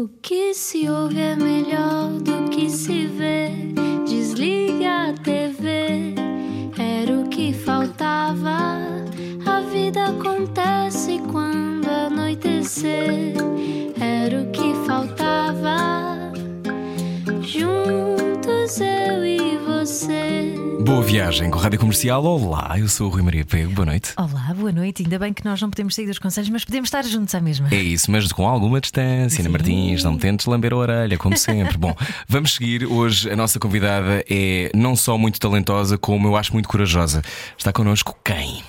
O que se ouve é melhor do que se vê. Desliga a TV, era o que faltava. A vida acontece quando anoitecer, era o que faltava. Juntos eu e você. Boa viagem com a Rádio Comercial. Olá, eu sou o Rui Maria Pego. Boa noite. Olá, boa noite. Ainda bem que nós não podemos sair dos conselhos, mas podemos estar juntos à mesma. É isso, mas com alguma distância. Ana Martins, não me tentes lamber a orelha, como sempre. Bom, vamos seguir. Hoje a nossa convidada é não só muito talentosa, como eu acho muito corajosa. Está connosco quem?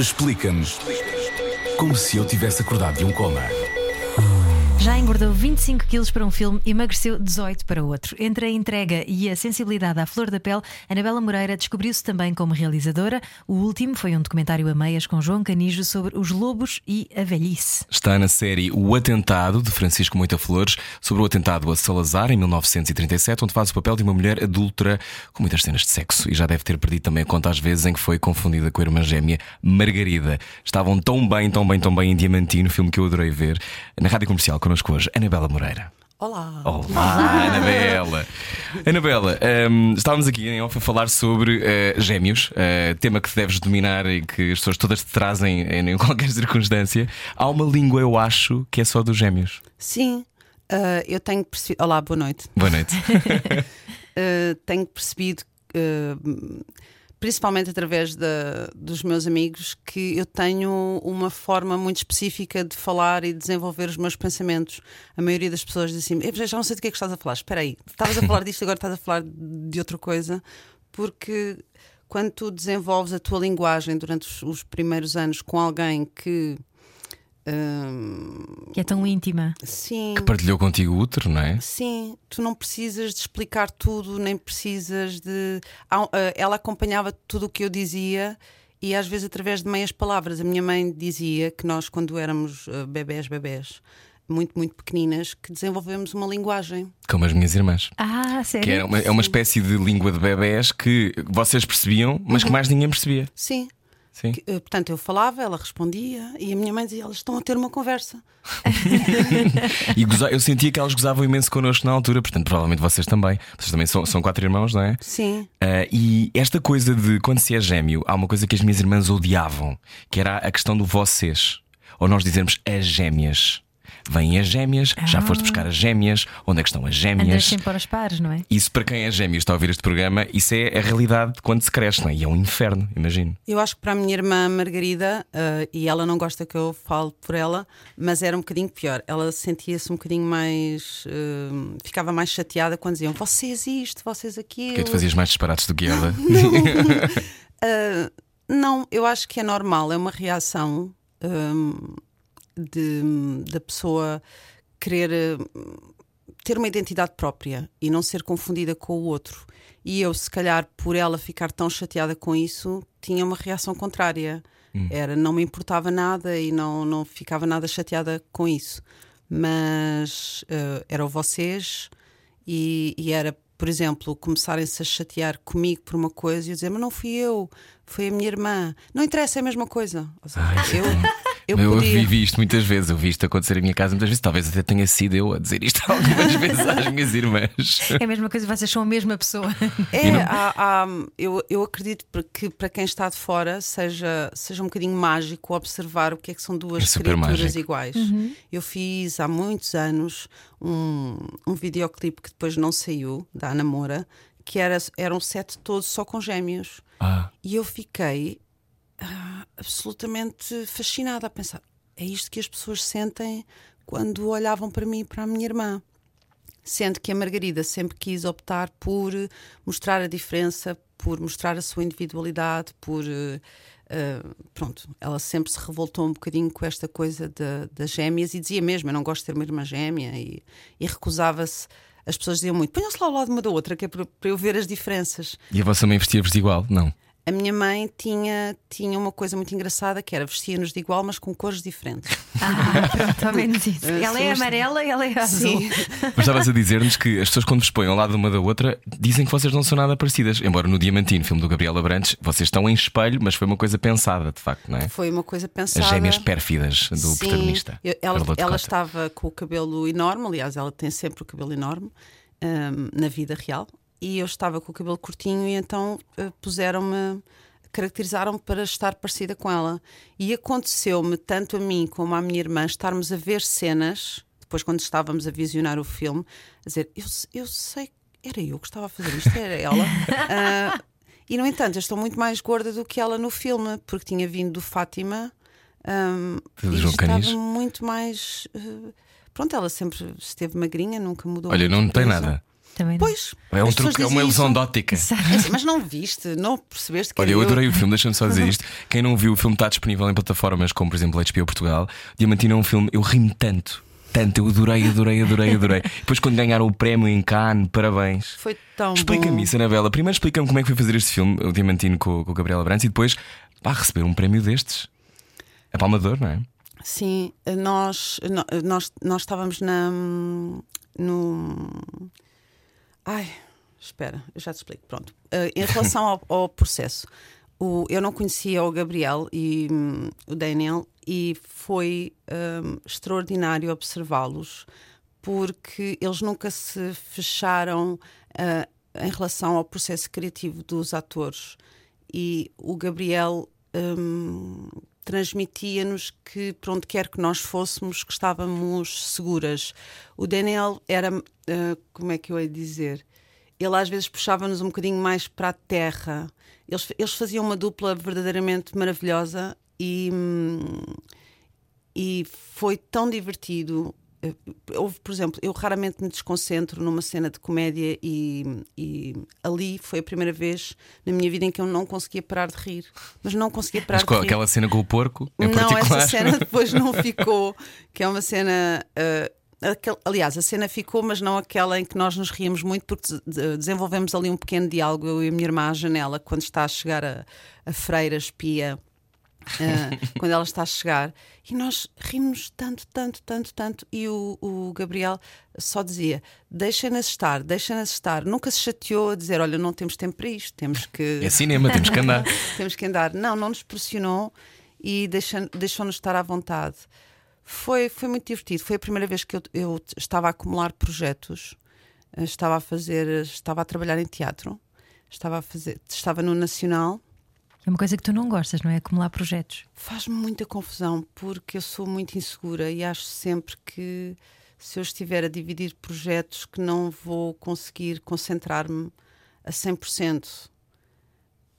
Explica-nos como se eu tivesse acordado de um coma. Já engordou 25 quilos para um filme e emagreceu 18 para outro. Entre a entrega e a sensibilidade à flor da pele, Anabela Moreira descobriu-se também como realizadora. O último foi um documentário a meias com João Canijo sobre os lobos e a velhice. Está na série O Atentado, de Francisco Moita Flores, sobre o atentado a Salazar, em 1937, onde faz o papel de uma mulher adulta com muitas cenas de sexo. E já deve ter perdido também a conta às vezes em que foi confundida com a irmã gêmea Margarida. Estavam tão bem, tão bem, tão bem em Diamantino, filme que eu adorei ver, na rádio comercial connosco hoje, Anabela Moreira. Olá. Olá, Anabela. Anabela, hum, estávamos aqui em off a falar sobre eh, gêmeos, eh, tema que deves dominar e que as pessoas todas te trazem em, qualquer circunstância. Há uma língua, eu acho, que é só dos gêmeos. Sim, ah, eu tenho percebido. Olá, boa noite. Boa noite. Tenho percebido, ah, principalmente através da- dos meus amigos, que eu tenho uma forma muito específica de falar e desenvolver os meus pensamentos. A maioria das pessoas diz assim: "Eu já não sei do que é que estás a falar. Espera aí, estavas a falar disto, agora estás a falar de outra coisa. Porque quando tu desenvolves a tua linguagem durante os, os primeiros anos com alguém que. Ah, Que é tão íntima. sim. que partilhou contigo o útero, não é? Sim, tu não precisas de explicar tudo, nem precisas de. Ah, Ela acompanhava tudo o que eu dizia e às vezes através de meias palavras. A minha mãe dizia que nós, quando éramos ah, bebés, bebés, muito, muito pequeninas, que desenvolvemos uma linguagem. Como as minhas irmãs. Ah, sério? Que é uma, é uma espécie de língua de bebés que vocês percebiam, mas que mais ninguém percebia. Sim. Sim. Que, ah, portanto, eu falava, ela respondia e a minha mãe dizia: elas estão a ter uma conversa. E goza- eu sentia que elas gozavam imenso connosco na altura, portanto, provavelmente vocês também. Vocês também são, são quatro irmãos, não é? Sim. Ah, e esta coisa de quando se é gêmeo, há uma coisa que as minhas irmãs odiavam, que era a questão do vocês. Ou nós dizermos as gêmeas. Vêm as gêmeas, já foste buscar as gêmeas, onde é que estão as Andas gêmeas? sempre para os pares, não é? Isso para quem é gêmeo e está a ouvir este programa, isso é a realidade de quando se cresce, não é? E é um inferno, imagino. Eu acho que para a minha irmã Margarida, ah, e ela não gosta que eu fale por ela, mas era um bocadinho pior. Ela sentia-se um bocadinho mais. ah, ficava mais chateada quando diziam vocês isto, vocês aquilo. Porque tu fazias mais disparates do que ela. Ah, não, eu acho que é normal, é uma reação de, da pessoa querer hum, ter uma identidade própria e não ser confundida com o outro. E eu, se calhar, por ela ficar tão chateada com isso, tinha uma reação contrária. Era, não me importava nada e não, não ficava nada chateada com isso. Mas eh, eram vocês e, e era, por exemplo, começarem-se a chatear comigo por uma coisa e eu dizer, mas não fui eu, foi a minha irmã. Não interessa, é a mesma coisa. Ou seja, eu, eu, eu podia. vivi isto muitas vezes, eu vi isto acontecer em minha casa muitas vezes, talvez até tenha sido eu a dizer isto algumas vezes às minhas irmãs. É a mesma coisa, vocês são a mesma pessoa. É, não- há- há- eu, eu acredito que para quem está de fora seja, seja um bocadinho mágico observar o que é que são duas É criaturas mágico. iguais. Eu fiz há muitos anos um, um videoclipe que depois não saiu, da Ana Moura, que era, era um set todo só com gêmeos. Ah, E eu fiquei absolutamente fascinada a pensar: é isto que as pessoas sentem quando olhavam para mim e para a minha irmã. Sendo que a Margarida sempre quis optar por mostrar a diferença, por mostrar a sua individualidade, por. eh, pronto, ela sempre se revoltou um bocadinho com esta coisa da- das gêmeas e dizia mesmo: Eu não gosto de ter uma irmã gêmea e, e recusava-se. As pessoas diziam muito: Ponham-se lá ao lado uma da outra, que é para, para eu ver as diferenças. e a vossa mãe vestia-vos igual? Não. A minha mãe tinha, tinha uma coisa muito engraçada que era vestia-nos de igual, mas com cores diferentes. Ah, menos isso. Eh, Ela é amarela e ela é azul. Sim. Mas estavas a dizer-nos que as pessoas, quando vos põem ao lado uma da outra, dizem que vocês não são nada parecidas. Embora no Diamantino, filme do Gabriel Abrantes, vocês estão em espelho, mas foi uma coisa pensada, de facto, não é? Foi uma coisa As pensada. gêmeas pérfidas do Sim, protagonista. eu- ela ela estava com o cabelo enorme, aliás, ela tem sempre o cabelo enorme hum, na vida real. E eu estava com o cabelo curtinho, e então eh, puseram-me, caracterizaram-me para estar parecida com ela. E aconteceu-me, tanto a mim como à minha irmã, estarmos a ver cenas, depois, quando estávamos a visionar o filme, a dizer: Eu, eu sei, era eu que estava a fazer isto, era ela. Ah, e, no entanto, eu estou muito mais gorda do que ela no filme, porque tinha vindo do Fátima. hum, Do e João estava Canis. muito mais. eh, pronto, ela sempre esteve magrinha, nunca mudou. Olha, não tem nada. Também não. Pois. É, um truque, é uma ilusão isso. de ótica. É assim, Mas não viste, não percebeste que Olha, eu adorei o filme, deixa-me só Uhum. dizer isto. Quem não viu, o filme está disponível em plataformas como, por exemplo, HBO Portugal. Diamantino é um filme, eu ri-me tanto, tanto, eu adorei, adorei, adorei, adorei. Depois, quando ganharam o prémio em Cannes, parabéns. Foi tão Explica-me isso, Anabela. Primeiro explica-me como é que foi fazer este filme, o Diamantino com, com o Gabriel Abrantes, e depois pá, receber um prémio destes. A Palmador, não é? Sim, nós, nós, nós estávamos na. No. Ai, espera, eu já te explico. Pronto. Eh, em relação ao, ao processo, o- eu não conhecia o Gabriel e hum, o Daniel, e foi hum, extraordinário observá-los, porque eles nunca se fecharam ah, em relação ao processo criativo dos atores. E o Gabriel hum, transmitia-nos que, por onde quer que nós fôssemos, que estávamos seguras. O Daniel era, ah, como é que eu ia dizer? Ele às vezes puxava-nos um bocadinho mais para a terra. Eles, eles faziam uma dupla verdadeiramente maravilhosa e, hum, e foi tão divertido. Eh, Houve, por exemplo, eu raramente me desconcentro numa cena de comédia e, e ali foi a primeira vez na minha vida em que eu não conseguia parar de rir. Mas não conseguia parar Mas de rir. aquela cena com o porco, em não, particular. essa cena depois não ficou, que é uma cena. aquel- aliás, a cena ficou, mas não aquela em que nós nos ríamos muito, porque de- de- desenvolvemos ali um pequeno diálogo, eu e a minha irmã à janela, quando está a chegar a, a freira espia. Eh, quando ela está a chegar e nós rimos tanto, tanto, tanto, tanto. E o, o Gabriel só dizia: deixem-nas estar, deixem-nas estar. Nunca se chateou a dizer: olha, não temos tempo para isto, temos que É cinema, temos que andar. temos que andar. Não, não nos pressionou e deixou-nos estar à vontade. Foi, foi muito divertido. Foi a primeira vez que eu, eu estava a acumular projetos. Eh, Estava a fazer, estava a trabalhar em teatro. Estava a fazer, estava no Nacional. É uma coisa que tu não gostas, não é? Acumular projetos. Faz-me muita confusão porque eu sou muito insegura e acho sempre que se eu estiver a dividir projetos que não vou conseguir concentrar-me a 100%.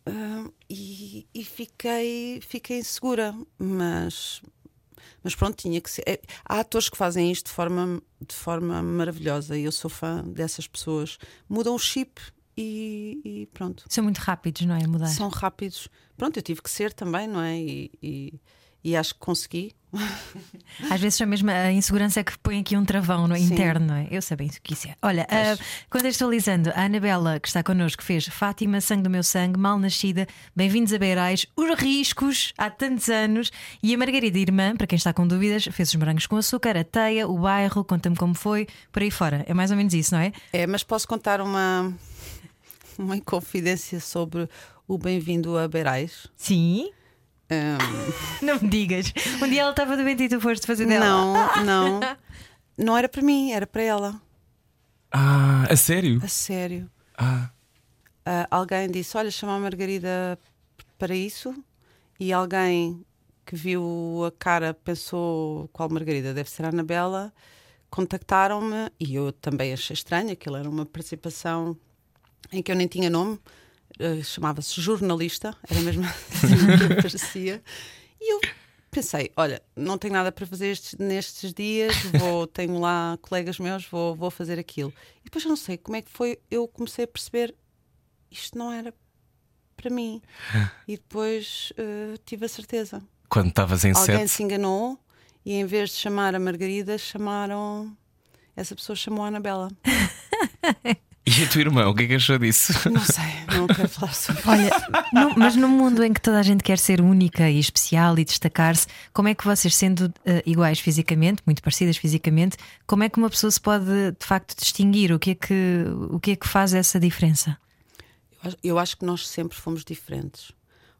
Ah, e, e fiquei, fiquei insegura, mas, mas pronto, tinha que ser. É, há atores que fazem isto de forma, de forma maravilhosa e eu sou fã dessas pessoas. Mudam o chip e, e pronto São muito rápidos, não é? Mudar. são rápidos. Pronto, eu tive que ser também, não é? E, e, e acho que consegui. Às vezes só mesmo a insegurança é que põe aqui um travão no Sim. interno, não é? Eu sei bem o que isso é. Olha, ah, contextualizando, a Anabela, que está connosco, fez Fátima, Sangue do Meu Sangue, Mal Nascida, Bem-vindos a Beirais, Os Riscos, há tantos anos, e a Margarida Irmã, para quem está com dúvidas, fez os morangos com açúcar, a teia, o bairro, conta-me como foi, por aí fora. É mais ou menos isso, não é? É, mas posso contar uma, uma inconfidência sobre o Bem-vindo a Beirais? Sim. Ahm, Não me digas. Um dia ela estava doente e tu foste fazer dela. não, não. Não era para mim, era para ela. Ah, a sério? A sério. Ah, Ah, alguém disse: Olha, chama a Margarida para isso. E alguém que viu a cara pensou: Qual Margarida? Deve ser a Anabela. Contactaram-me e eu também achei estranho. Aquilo era uma participação em que eu nem tinha nome. Ah, Chamava-se jornalista, era mesmo assim que aparecia. E eu pensei: Olha, não tenho nada para fazer estes- nestes dias, vou, tenho lá colegas meus, vou, vou fazer aquilo. E depois eu não sei como é que foi, eu comecei a perceber isto não era para mim. E depois eh, tive a certeza. quando estavas em Alguém set. se enganou e em vez de chamar a Margarida, chamaram. Essa pessoa chamou a Anabela. E a tua irmã, o que é que achou disso? Não sei, não quero falar sobre. Olha, no- mas num mundo em que toda a gente quer ser única e especial e destacar-se, como é que vocês, sendo eh, iguais fisicamente, muito parecidas fisicamente, como é que uma pessoa se pode de facto distinguir? O que é que, o que, é que faz essa diferença? Eu acho- Eu acho que nós sempre fomos diferentes.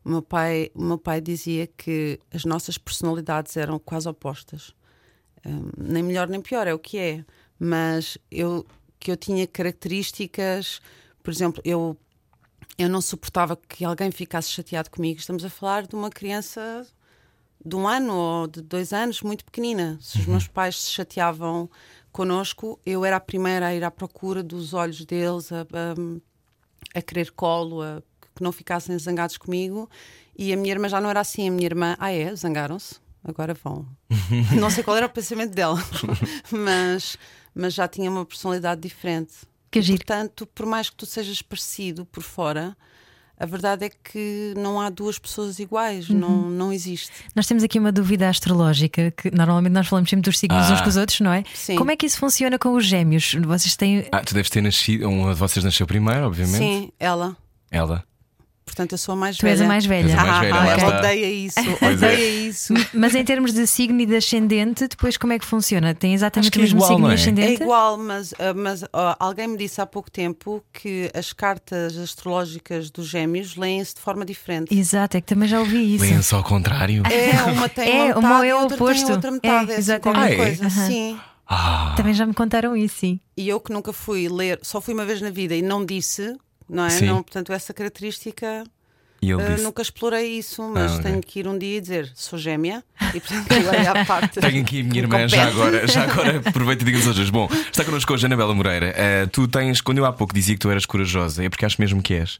O meu pai, o meu pai dizia que as nossas personalidades eram quase opostas. Hum, nem melhor nem pior, é o que é. Mas eu que eu tinha características, por exemplo, eu eu não suportava que alguém ficasse chateado comigo. Estamos a falar de uma criança de um ano ou de dois anos, muito pequenina. Se os meus pais se chateavam connosco, eu era a primeira a ir à procura dos olhos deles, a, a, a querer colo, a que não ficassem zangados comigo. E a minha irmã já não era assim. A minha irmã, ah é, zangaram-se, agora vão. não sei qual era o pensamento dela, mas, mas já tinha uma personalidade diferente. Que giro. Portanto, por mais que tu sejas parecido por fora, a verdade é que não há duas pessoas iguais, não, não existe. Nós temos aqui uma dúvida astrológica que normalmente nós falamos sempre dos signos Ah. uns com os outros, não é? Sim. Como é que isso funciona com os gêmeos? Vocês têm. Ah, tu deves ter nascido. Um de vocês nasceu primeiro, obviamente. Sim, ela. Ela. Portanto, eu sou a mais Tu velha. és a mais velha. És a mais velha, ah, odeia isso, é. odeia isso. Mas em termos de signo e de ascendente, depois como é que funciona? Tem exatamente o é mesmo igual, signo e é? ascendente? É igual, mas, ah, mas ah, alguém me disse há pouco tempo que as cartas astrológicas dos gêmeos leem-se de forma diferente. Exato, é que também já ouvi isso. Leem-se ao contrário. É, uma tem É, uma uma metade é e o outra oposto. tem outra metade. É, É, assim, exatamente. qualquer Ah, é? coisa. Sim. Ah, Também já me contaram isso, sim. E eu que nunca fui ler, só fui uma vez na vida e não disse, não é? Sim. Não, portanto, essa característica ah, disse. nunca explorei isso, mas Ah, ok. tenho que ir um dia e dizer sou gêmea e portanto à parte. Tenho aqui a minha irmã já agora, já agora aproveito e digo-nos hoje. Bom, está connosco hoje a Anabela Moreira. Uh, tu tens, quando eu há pouco dizia que tu eras corajosa, é porque acho mesmo que és.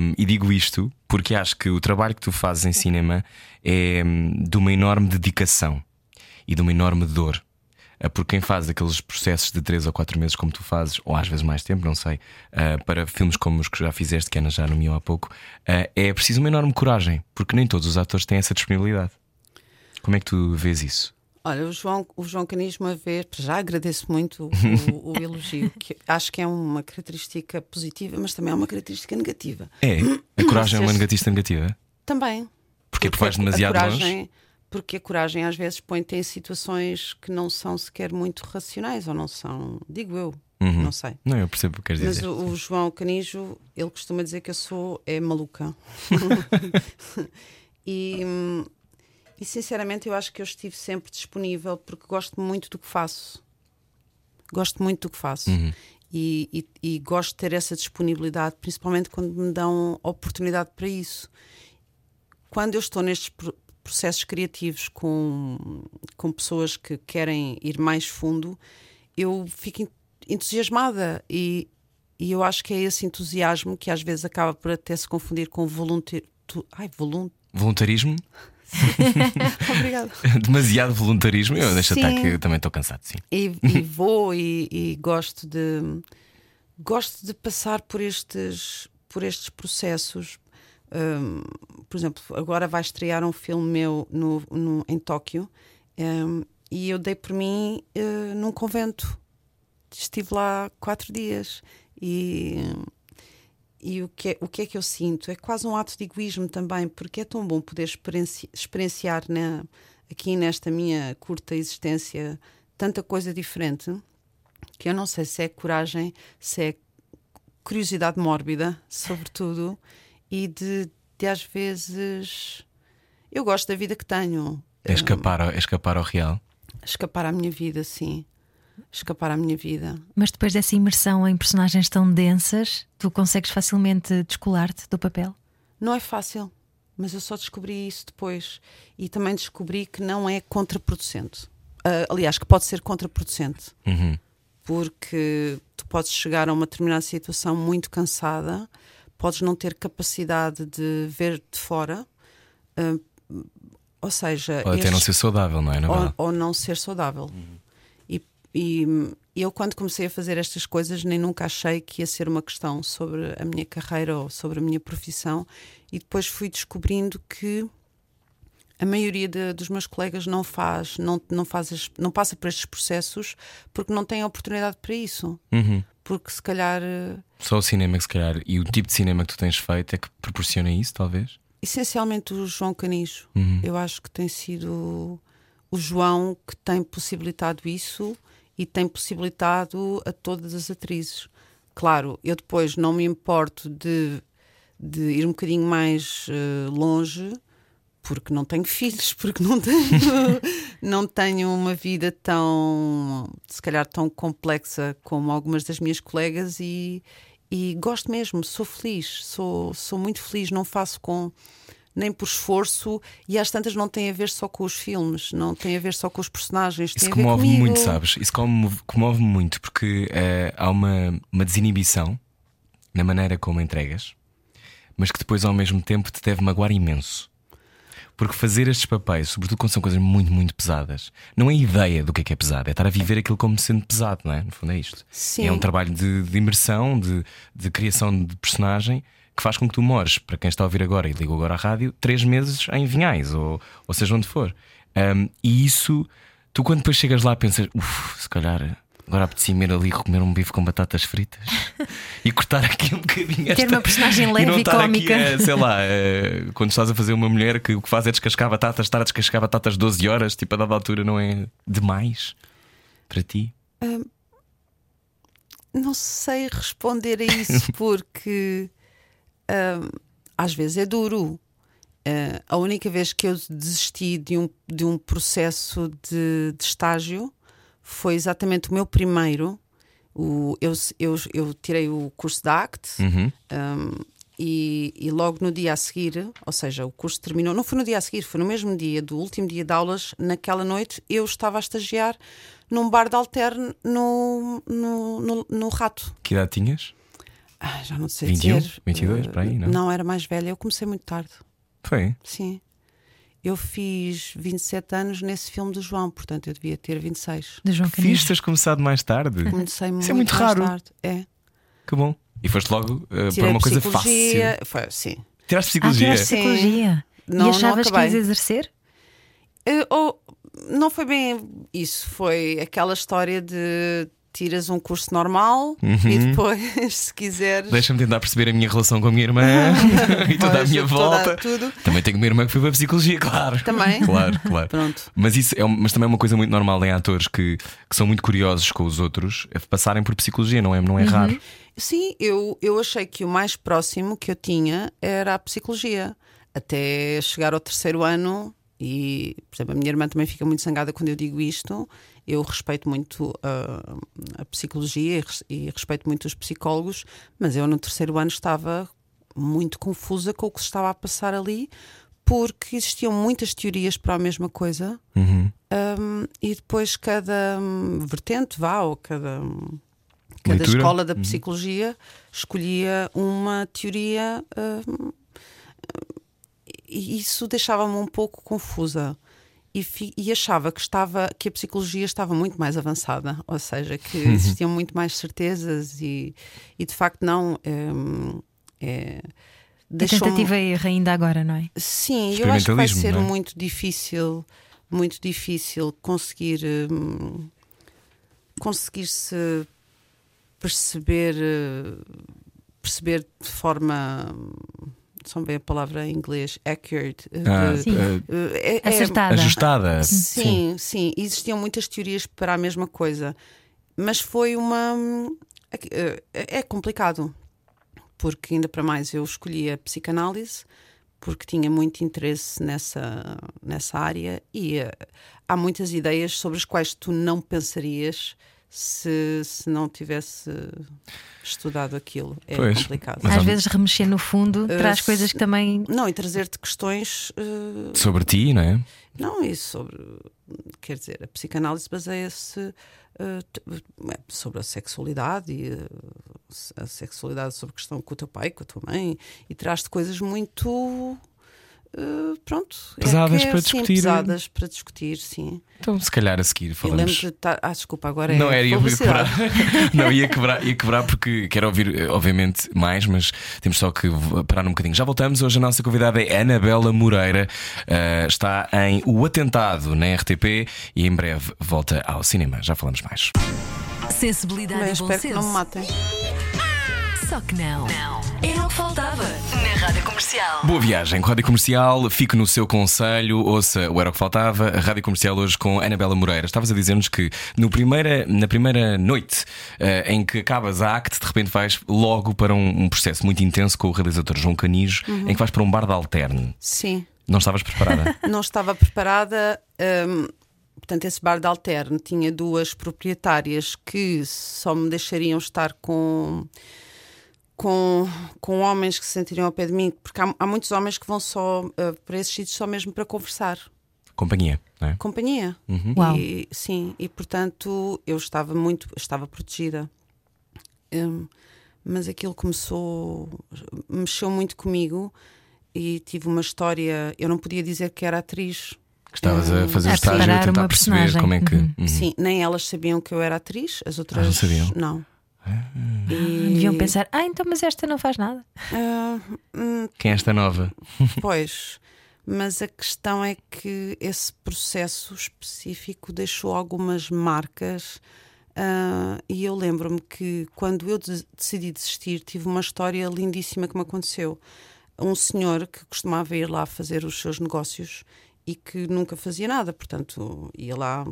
Um, e digo isto porque acho que o trabalho que tu fazes em cinema é hum, de uma enorme dedicação e de uma enorme dor. Uh, Porque quem faz aqueles processos de 3 ou 4 meses, como tu fazes, ou às vezes mais tempo, não sei, uh, para filmes como os que já fizeste, que Ana já nomeou há pouco, uh, é preciso uma enorme coragem, porque nem todos os atores têm essa disponibilidade. Como é que tu vês isso? Olha, o João, o João Canis, uma vez, já agradeço muito o, o elogio, que acho que é uma característica positiva, mas também é uma característica negativa. É, a coragem é uma negativa negativa? Também. Porque tu vais a- a demasiado coragem, longe? Porque a coragem às vezes põe-te em situações que não são sequer muito racionais, ou não são, digo eu, Uhum. não sei. Não, eu percebo o que queres Mas dizer. o, o João Canijo, ele costuma dizer que eu sou é maluca. e, e sinceramente eu acho que eu estive sempre disponível porque gosto muito do que faço. Gosto muito do que faço. Uhum. E, e- e gosto de ter essa disponibilidade, principalmente quando me dão oportunidade para isso. Quando eu estou nestes processos criativos com, com pessoas que querem ir mais fundo, eu fico en- entusiasmada e, e eu acho que é esse entusiasmo que às vezes acaba por até se confundir com voluntário. Ai, volun... Voluntarismo? Obrigada. Demasiado voluntarismo. Eu deixo estar Sim. que eu também estou cansado, sim. E, e vou e, e gosto de gosto de passar por estes por estes processos. Hum, por exemplo, agora vai estrear um filme meu no, no- em Tóquio hum, e eu dei por mim eh, num convento. Estive lá quatro dias e e o que, é, o que é que eu sinto? É quase um ato de egoísmo também, porque é tão bom poder experienci- experienciar na, aqui nesta minha curta existência tanta coisa diferente que eu não sei se é coragem, se é curiosidade mórbida, sobretudo, e de, de às vezes. Eu gosto da vida que tenho. É escapar, ao- é escapar ao real. Escapar à minha vida, sim. Escapar à minha vida. Mas depois dessa imersão em personagens tão densas, tu consegues facilmente descolar-te do papel? Não é fácil, mas eu só descobri isso depois. E também descobri que não é contraproducente. Ah, aliás, que pode ser contraproducente. Uhum. Porque tu podes chegar a uma determinada situação muito cansada, podes não ter capacidade de ver de fora. ah, ou seja, Ou até não estes- ser saudável, não é? Não ou, ou não ser saudável. E, e eu, quando comecei a fazer estas coisas, nem nunca achei que ia ser uma questão sobre a minha carreira ou sobre a minha profissão, e depois fui descobrindo que a maioria de- dos meus colegas não faz, não, não, faz as- não passa por estes processos porque não tem oportunidade para isso. Uhum. Porque se calhar. eh, Só o cinema que se calhar e o tipo de cinema que tu tens feito é que proporciona isso, talvez. essencialmente o João Canijo. Uhum. Eu acho que tem sido o João que tem possibilitado isso e tem possibilitado a todas as atrizes. Claro, eu depois não me importo de, de ir um bocadinho mais eh, longe, porque não tenho filhos, porque não tenho, não tenho uma vida tão, se calhar, tão complexa como algumas das minhas colegas e, e gosto mesmo, sou feliz, sou, sou muito feliz, não faço com nem por esforço e às tantas não tem a ver só com os filmes, não tem a ver só com os personagens, Isso comove-me muito, sabes? Isso comove- comove-me muito porque eh, há uma, uma desinibição na maneira como entregas, mas que depois ao mesmo tempo te deve magoar imenso. Porque fazer estes papéis, sobretudo quando são coisas muito, muito pesadas, não é ideia do que é que é pesado, é estar a viver aquilo como sendo pesado, não é? No fundo é isto. Sim. É um trabalho de, de imersão, de, de criação de personagem que faz com que tu mores, para quem está a ouvir agora e ligou agora à rádio, três meses em Vinhais, ou, ou seja onde for. Um, e isso, tu quando depois chegas lá pensas, uff, se calhar agora apetecia-me ir ali comer um bife com batatas fritas e cortar aqui um bocadinho esta... uma personagem leve e não e estar cómica. Aqui a, sei lá, quando estás a fazer uma mulher que o que faz é descascar batatas, estar a descascar batatas 12 horas, tipo a dada altura não é demais para ti? Não sei responder a isso porque hum, às vezes é duro. Uh, a única vez que eu desisti de um, de um processo de, de estágio foi exatamente o meu primeiro. O, eu, eu, eu tirei o curso da ACT Uhum. um, e, e logo no dia a seguir, ou seja, o curso terminou, não foi no dia a seguir, foi no mesmo dia do último dia de aulas, naquela noite eu estava a estagiar num bar de alterne no, no, no, no Rato. Que idade tinhas? Ah, já não sei 21, dizer. 22, Uh, para aí, não? Não, era mais velha. Eu comecei muito tarde. Foi. Sim. Eu fiz 27 anos nesse filme do João, portanto eu devia ter 26. De João Fiz teres começado mais tarde. Comecei muito, é muito mais raro. tarde. É. Que bom. E foste logo eh, para uma coisa fácil. psicologia. Foi, sim. Tiraste Ah, psicologia. tiraste Sim. psicologia. Não- e não achavas que ias exercer? Eh, ou- não foi bem isso, foi aquela história de tiras um curso normal e depois, se quiseres. Deixa-me tentar perceber a minha relação com a minha irmã e toda a minha volta. tudo. Também tenho uma irmã que foi para a psicologia, claro. Também? Claro, claro. Pronto. Mas isso é, mas também é uma coisa muito normal em atores que, que são muito curiosos com os outros, é passarem por psicologia, não é, não é raro. Sim, eu, eu achei que o mais próximo que eu tinha era a psicologia. Até chegar ao terceiro ano, e por exemplo, a minha irmã também fica muito zangada quando eu digo isto. Eu respeito muito ah, a psicologia e res- respeito muito os psicólogos, mas eu no terceiro ano estava muito confusa com o que se estava a passar ali, porque existiam muitas teorias para a mesma coisa. Uhum. Um, e depois cada hum, vertente, vá, ou cada, hum, cada Leitura. escola da psicologia escolhia uma teoria hum, e isso deixava-me um pouco confusa. E, fi- e achava que, estava, que a psicologia estava muito mais avançada, ou seja, que Uhum. existiam muito mais certezas e, e de facto não. hum, é, A deixou-me- tentativa e erro ainda agora, não é? Sim, eu acho que vai ser é? muito difícil, muito difícil conseguir hum, conseguir se perceber eh, perceber de forma hum, são bem a palavra em inglês accurate eh, Ah, de- Sim. é- é- Acertada. ajustada. Sim, sim, existiam muitas teorias para a mesma coisa, mas foi uma. É é complicado, porque ainda para mais eu escolhi a psicanálise, porque tinha muito interesse nessa, nessa área e há muitas ideias sobre as quais tu não pensarias se, se não tivesse estudado aquilo. É Pois, complicado. Mas Às há- vezes remexer no fundo traz se- coisas que também. Não, e trazer-te questões. eh, Sobre ti, não é? Não, isso sobre. Quer dizer, a psicanálise baseia-se eh, sobre a sexualidade e a sexualidade sobre a questão com o teu pai, com a tua mãe, e traz-te coisas muito. Eh, pronto. é Pesadas que é, para sim, discutir. Pesadas para discutir, sim. Então, se calhar a seguir falamos. lembro de estar. Ah, desculpa, agora é. Não era, ia quebrar. não, ia quebrar, ia quebrar porque quero ouvir, eh, obviamente, mais, mas temos só que parar um bocadinho. Já voltamos. Hoje a nossa convidada é Anabela Moreira. eh, está em O Atentado na RTP e em breve volta ao cinema. Já falamos mais. Sensibilidade Bem, e bom espero que não me senso. matem. Só que não. Não. Era o que faltava na Rádio Comercial. Boa viagem com a Rádio Comercial, fique no seu conselho, ouça o Era o que Faltava, a Rádio Comercial hoje com Anabela Moreira. Estavas a dizer-nos que no primeira, na primeira noite eh, em que acabas a acte, de repente vais logo para um, um processo muito intenso com o realizador João Canijo, Uhum. em que vais para um bar de alterne. Sim. Não estavas preparada? não estava preparada. hum, portanto, esse bar de alterno tinha duas proprietárias que só me deixariam estar com, com, com homens que se sentiriam ao pé de mim, porque há, há muitos homens que vão só uh, para esses sítios só mesmo para conversar. Companhia, não é? Companhia. Uau. E, sim, e portanto eu estava muito, estava protegida. Hum, mas aquilo começou, mexeu muito comigo e tive uma história. Eu não podia dizer que era atriz, Que estavas a fazer o estágio e tentar uma perceber personagem. como é que. Uhum. Uhum. Sim, nem elas sabiam que eu era atriz, as outras Ah, não sabiam? não. E- Deviam pensar, ah, então, mas esta não faz nada. Ah, hum, Quem é esta nova? pois, mas a questão é que esse processo específico deixou algumas marcas. ah, e eu lembro-me que quando eu des- decidi desistir, tive uma história lindíssima que me aconteceu. Um senhor que costumava ir lá fazer os seus negócios e que nunca fazia nada, portanto, ia lá,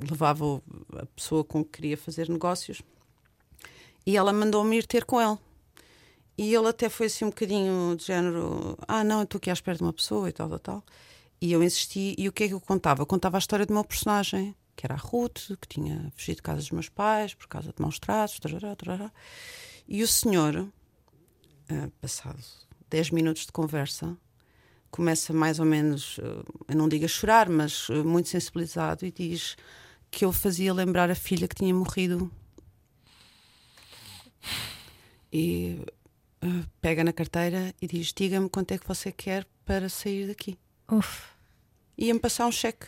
levava a pessoa com que queria fazer negócios e ela mandou-me ir ter com ele. E ele até foi assim um bocadinho de género: Ah, não, eu estou aqui à espera de uma pessoa e tal, tal, tal. E eu insisti. E o que é que eu contava? Eu contava a história do meu personagem, que era a Ruth, que tinha fugido de casa dos meus pais por causa de maus tratos. tarará, tarará. E o senhor, ah, passado 10 minutos de conversa, começa mais ou menos, ah, eu não digo a chorar, mas ah, muito sensibilizado e diz que eu fazia lembrar a filha que tinha morrido. E ah, pega na carteira e diz: Diga-me quanto é que você quer para sair daqui. Uf. Ia-me passar um cheque.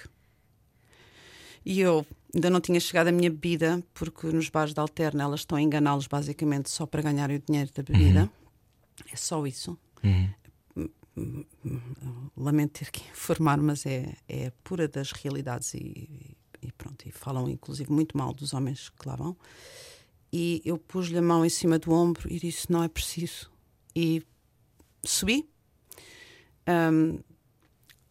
E eu ainda não tinha chegado a minha bebida, porque nos bares de alterna elas estão a enganá-los basicamente só para ganharem o dinheiro da bebida. É só isso. Lamento ter que informar, mas é, é pura das realidades e, e pronto. E falam inclusive muito mal dos homens que lá vão. E eu pus-lhe a mão em cima do ombro e disse: Não é preciso. E subi. Ahm,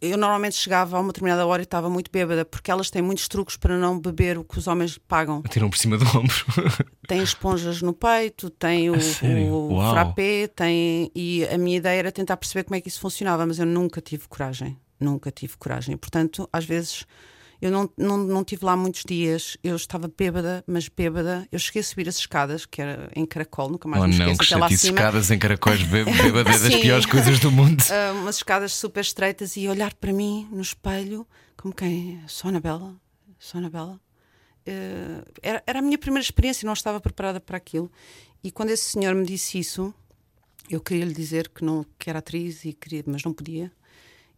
eu normalmente chegava a uma determinada hora e estava muito bêbada, porque elas têm muitos truques para não beber o que os homens pagam. Tiram por cima do ombro. Tem esponjas no peito, tem o, o frappé, tem. E a minha ideia era tentar perceber como é que isso funcionava, mas eu nunca tive coragem. Nunca tive coragem. Portanto, às vezes. Eu não, não, não tive lá muitos dias, eu estava bêbada, mas bêbada. Eu cheguei a subir as escadas, que era em caracol, nunca mais oh me não, esqueço, que até lá acima. escadas em caracóis, bê- bêbada é das piores coisas do mundo. Ah, umas escadas super estreitas e olhar para mim no espelho, como quem? Sou Anabela? Sou Anabela? Eh, era, era a minha primeira experiência, não estava preparada para aquilo. E quando esse senhor me disse isso, eu queria lhe dizer que, não, que era atriz, e queria, mas não podia.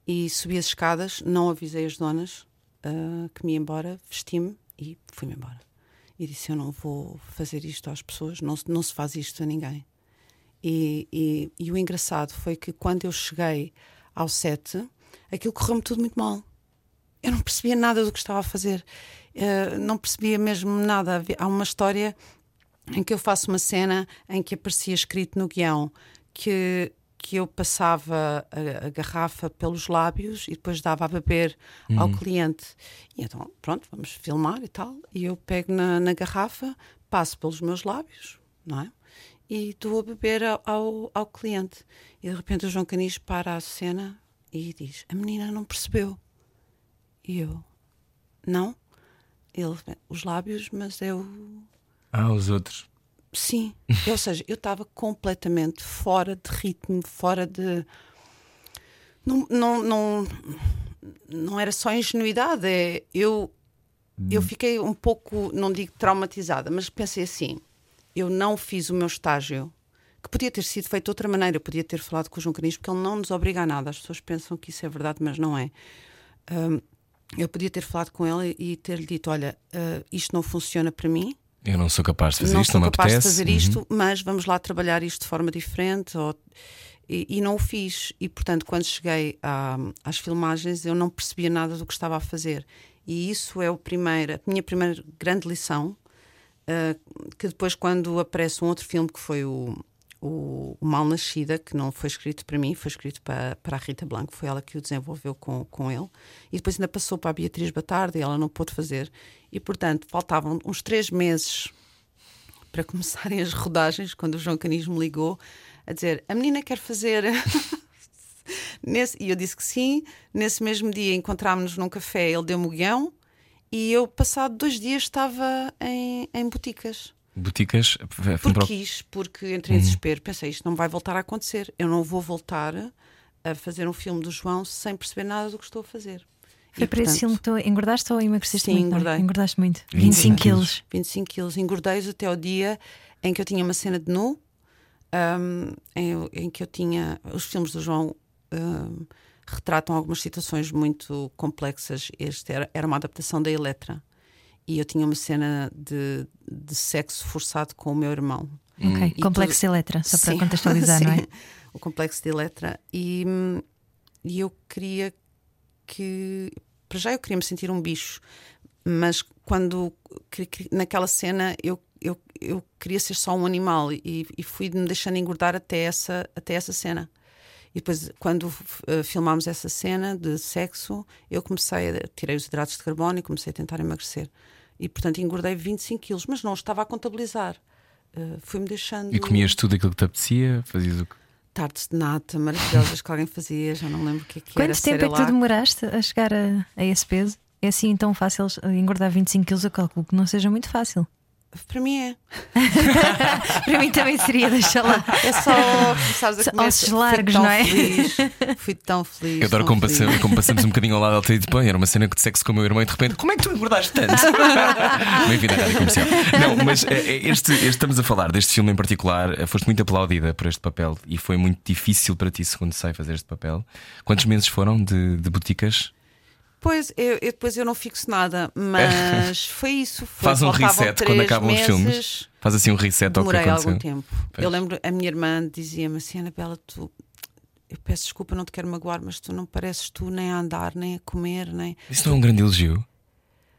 E subi as escadas, não avisei as donas ah, que me ia embora, vesti-me e fui-me embora. E disse: Eu não vou fazer isto às pessoas, não, não se faz isto a ninguém. E, e, e o engraçado foi que quando eu cheguei ao set, aquilo correu-me tudo muito mal. Eu não percebia nada do que estava a fazer. Eh, não percebia mesmo nada. Há uma história em que eu faço uma cena em que aparecia escrito no guião que, que eu passava a, a garrafa pelos lábios e depois dava a beber ao cliente. E então, pronto, vamos filmar e tal. E eu pego na, na garrafa, passo pelos meus lábios, não é? E dou a beber ao, ao, ao cliente. E de repente o João Canis para a cena e diz: A menina não percebeu. E eu: Não. Ele, os lábios, mas eu. Ah, os outros. Sim. Ou seja, eu estava completamente fora de ritmo, fora de. Não, não, não, não era só ingenuidade, é eu, eu fiquei um pouco, não digo traumatizada, mas pensei assim: eu não fiz o meu estágio, que podia ter sido feito de outra maneira, eu podia ter falado com o João Canis, porque ele não nos obriga a nada. As pessoas pensam que isso é verdade, mas não é. Hum, eu podia ter falado com ele e ter-lhe dito: olha, ah, isto não funciona para mim, Eu não sou capaz de fazer não isto, sou não me capaz de apetece. fazer Uhum. isto, mas vamos lá trabalhar isto de forma diferente. ou- E, e não o fiz. E portanto, quando cheguei às filmagens, eu não percebia nada do que estava a fazer. E isso é o primeiro, a minha primeira grande lição uh, que depois, quando aparece um outro filme que foi o, o, o Mal Nascida, que não foi escrito para mim, foi escrito para, para a Rita Blanco, foi ela que o desenvolveu com, com ele, e depois ainda passou para a Beatriz Batarda e ela não pôde fazer. E portanto, faltavam uns três meses para começarem as rodagens, quando o João Canis me ligou a dizer: A menina quer fazer. Nesse, e eu disse que sim. Nesse mesmo dia encontrámos-nos num café, ele deu-me o guião e eu, passado dois dias, estava em, em boticas. Boticas? Porque quis, porque entrei em uhum. desespero. Pensei, isto não vai voltar a acontecer. Eu não vou voltar a fazer um filme do João sem perceber nada do que estou a fazer. Foi e, para portanto, esse filme que tu engordaste ou emagreceste sim, muito? engordei. Engordaste muito. 25 quilos. 25 quilos. Engordei até o dia em que eu tinha uma cena de nu, um, em, em, que eu tinha. Os filmes do João um, retratam algumas situações muito complexas. Este era, era uma adaptação da Eletra. E eu tinha uma cena de, de sexo forçado com o meu irmão. Ok, e complexo tudo... de Eletra, só para contextualizar, não é? O complexo de Eletra. E, e eu queria que. Para já eu queria me sentir um bicho, mas quando. Naquela cena eu, eu, eu queria ser só um animal e, e fui me deixando engordar até essa, até essa cena. E depois, quando uh, filmámos essa cena de sexo, eu comecei a tirei os hidratos de carbono e comecei a tentar emagrecer. E portanto engordei 25 quilos, mas não estava a contabilizar. Uh, Fui-me deixando. E comias tudo aquilo que te apetecia? Fazias o que? tartes de nata maravilhosas que alguém fazia, já não lembro o que, é que Quanto era. Quanto tempo é que tu demoraste a chegar a, a esse peso? É assim tão fácil engordar 25 quilos? Eu calculo que não seja muito fácil. Para mim é. Para mim também seria, deixa lá. É só começares a comer. Ossos largos, não é? Feliz, fui tão feliz. Eu adoro como passamos, como passamos um bocadinho ao lado dela e disse: era uma cena de sexo com o meu irmão e de repente, como é que tu engordaste tanto? Bem-vindo à rádio comercial. Não, mas eh, eh, este, este, estamos a falar deste filme em particular. Eh, foste muito aplaudida por este papel e foi muito difícil para ti, segundo sei, fazer este papel. Quantos meses foram de, de boticas? Pois, eu, eu, depois eu não fixo nada, mas foi isso. Foi, Faz um reset quando acabam meses, os filmes. Faz assim um reset ao que aconteceu. algum tempo. Pois. Eu lembro, a minha irmã dizia-me assim: Anabela, tu. Eu peço desculpa, não te quero magoar, mas tu não pareces tu nem a andar, nem a comer, nem. Isso não é um grande elogio?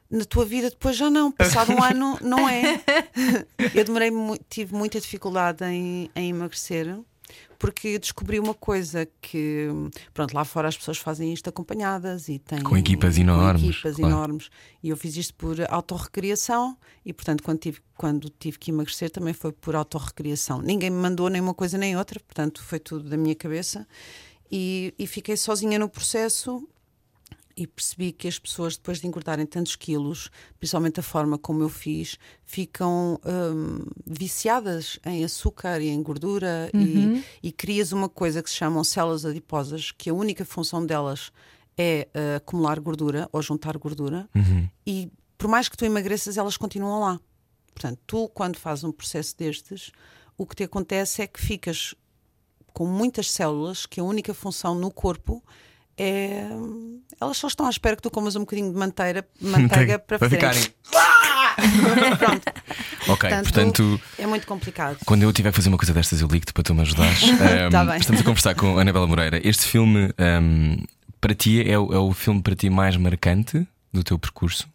Na tua vida depois já não, passado um ano não é. Eu demorei, tive muita dificuldade em, em emagrecer porque descobri uma coisa que, pronto, lá fora as pessoas fazem isto acompanhadas e têm. Com equipas enormes. Com equipas claro. enormes. E eu fiz isto por autorrecriação e, portanto, quando tive, quando tive que emagrecer também foi por autorrecriação. Ninguém me mandou nem uma coisa nem outra, portanto, foi tudo da minha cabeça. E, e fiquei sozinha no processo e percebi que as pessoas, depois de engordarem tantos quilos, principalmente a forma como eu fiz, ficam hum, viciadas em açúcar e em gordura uhum. e, e crias uma coisa que se chamam células adiposas, que a única função delas é uh, acumular gordura ou juntar gordura, uhum. e por mais que tu emagreças, elas continuam lá. Portanto, tu, quando fazes um processo destes, o que te acontece é que ficas com muitas células que a única função no corpo é. Elas só estão à espera que tu comas um bocadinho de manteiga, manteiga para, para ficarem. Pronto. Ok, portanto, portanto, é muito complicado. Quando eu tiver que fazer uma coisa destas, eu ligo-te para tu me ajudares. um, tá estamos a conversar com a Anabela Moreira. Este filme, um, para ti, é, é o filme para ti mais marcante do teu percurso?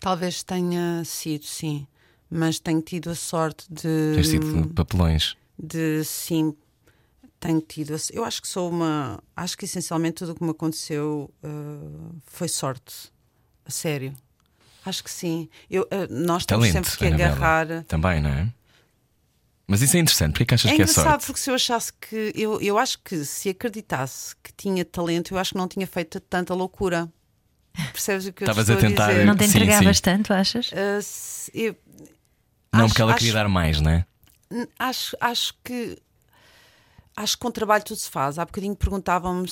Talvez tenha sido, sim. Mas tenho tido a sorte de. Tens tido papelões. De sim tenho tido. Eu acho que sou uma. Acho que essencialmente tudo o que me aconteceu uh, foi sorte. A sério. Acho que sim. Eu, uh, nós temos sempre que Anabela. agarrar. Também, não é? Mas isso é interessante, porque é que achas é que é sorte? É engraçado, porque se eu achasse que. Eu, eu acho que se acreditasse que tinha talento, eu acho que não tinha feito tanta loucura. Percebes o que eu Estavas a tentar. A não te entregavas sim, sim. tanto, achas? Uh, se, eu, não, acho, porque ela queria dar mais, não é? Acho, acho que Acho que com trabalho tudo se faz. Há bocadinho perguntavam-me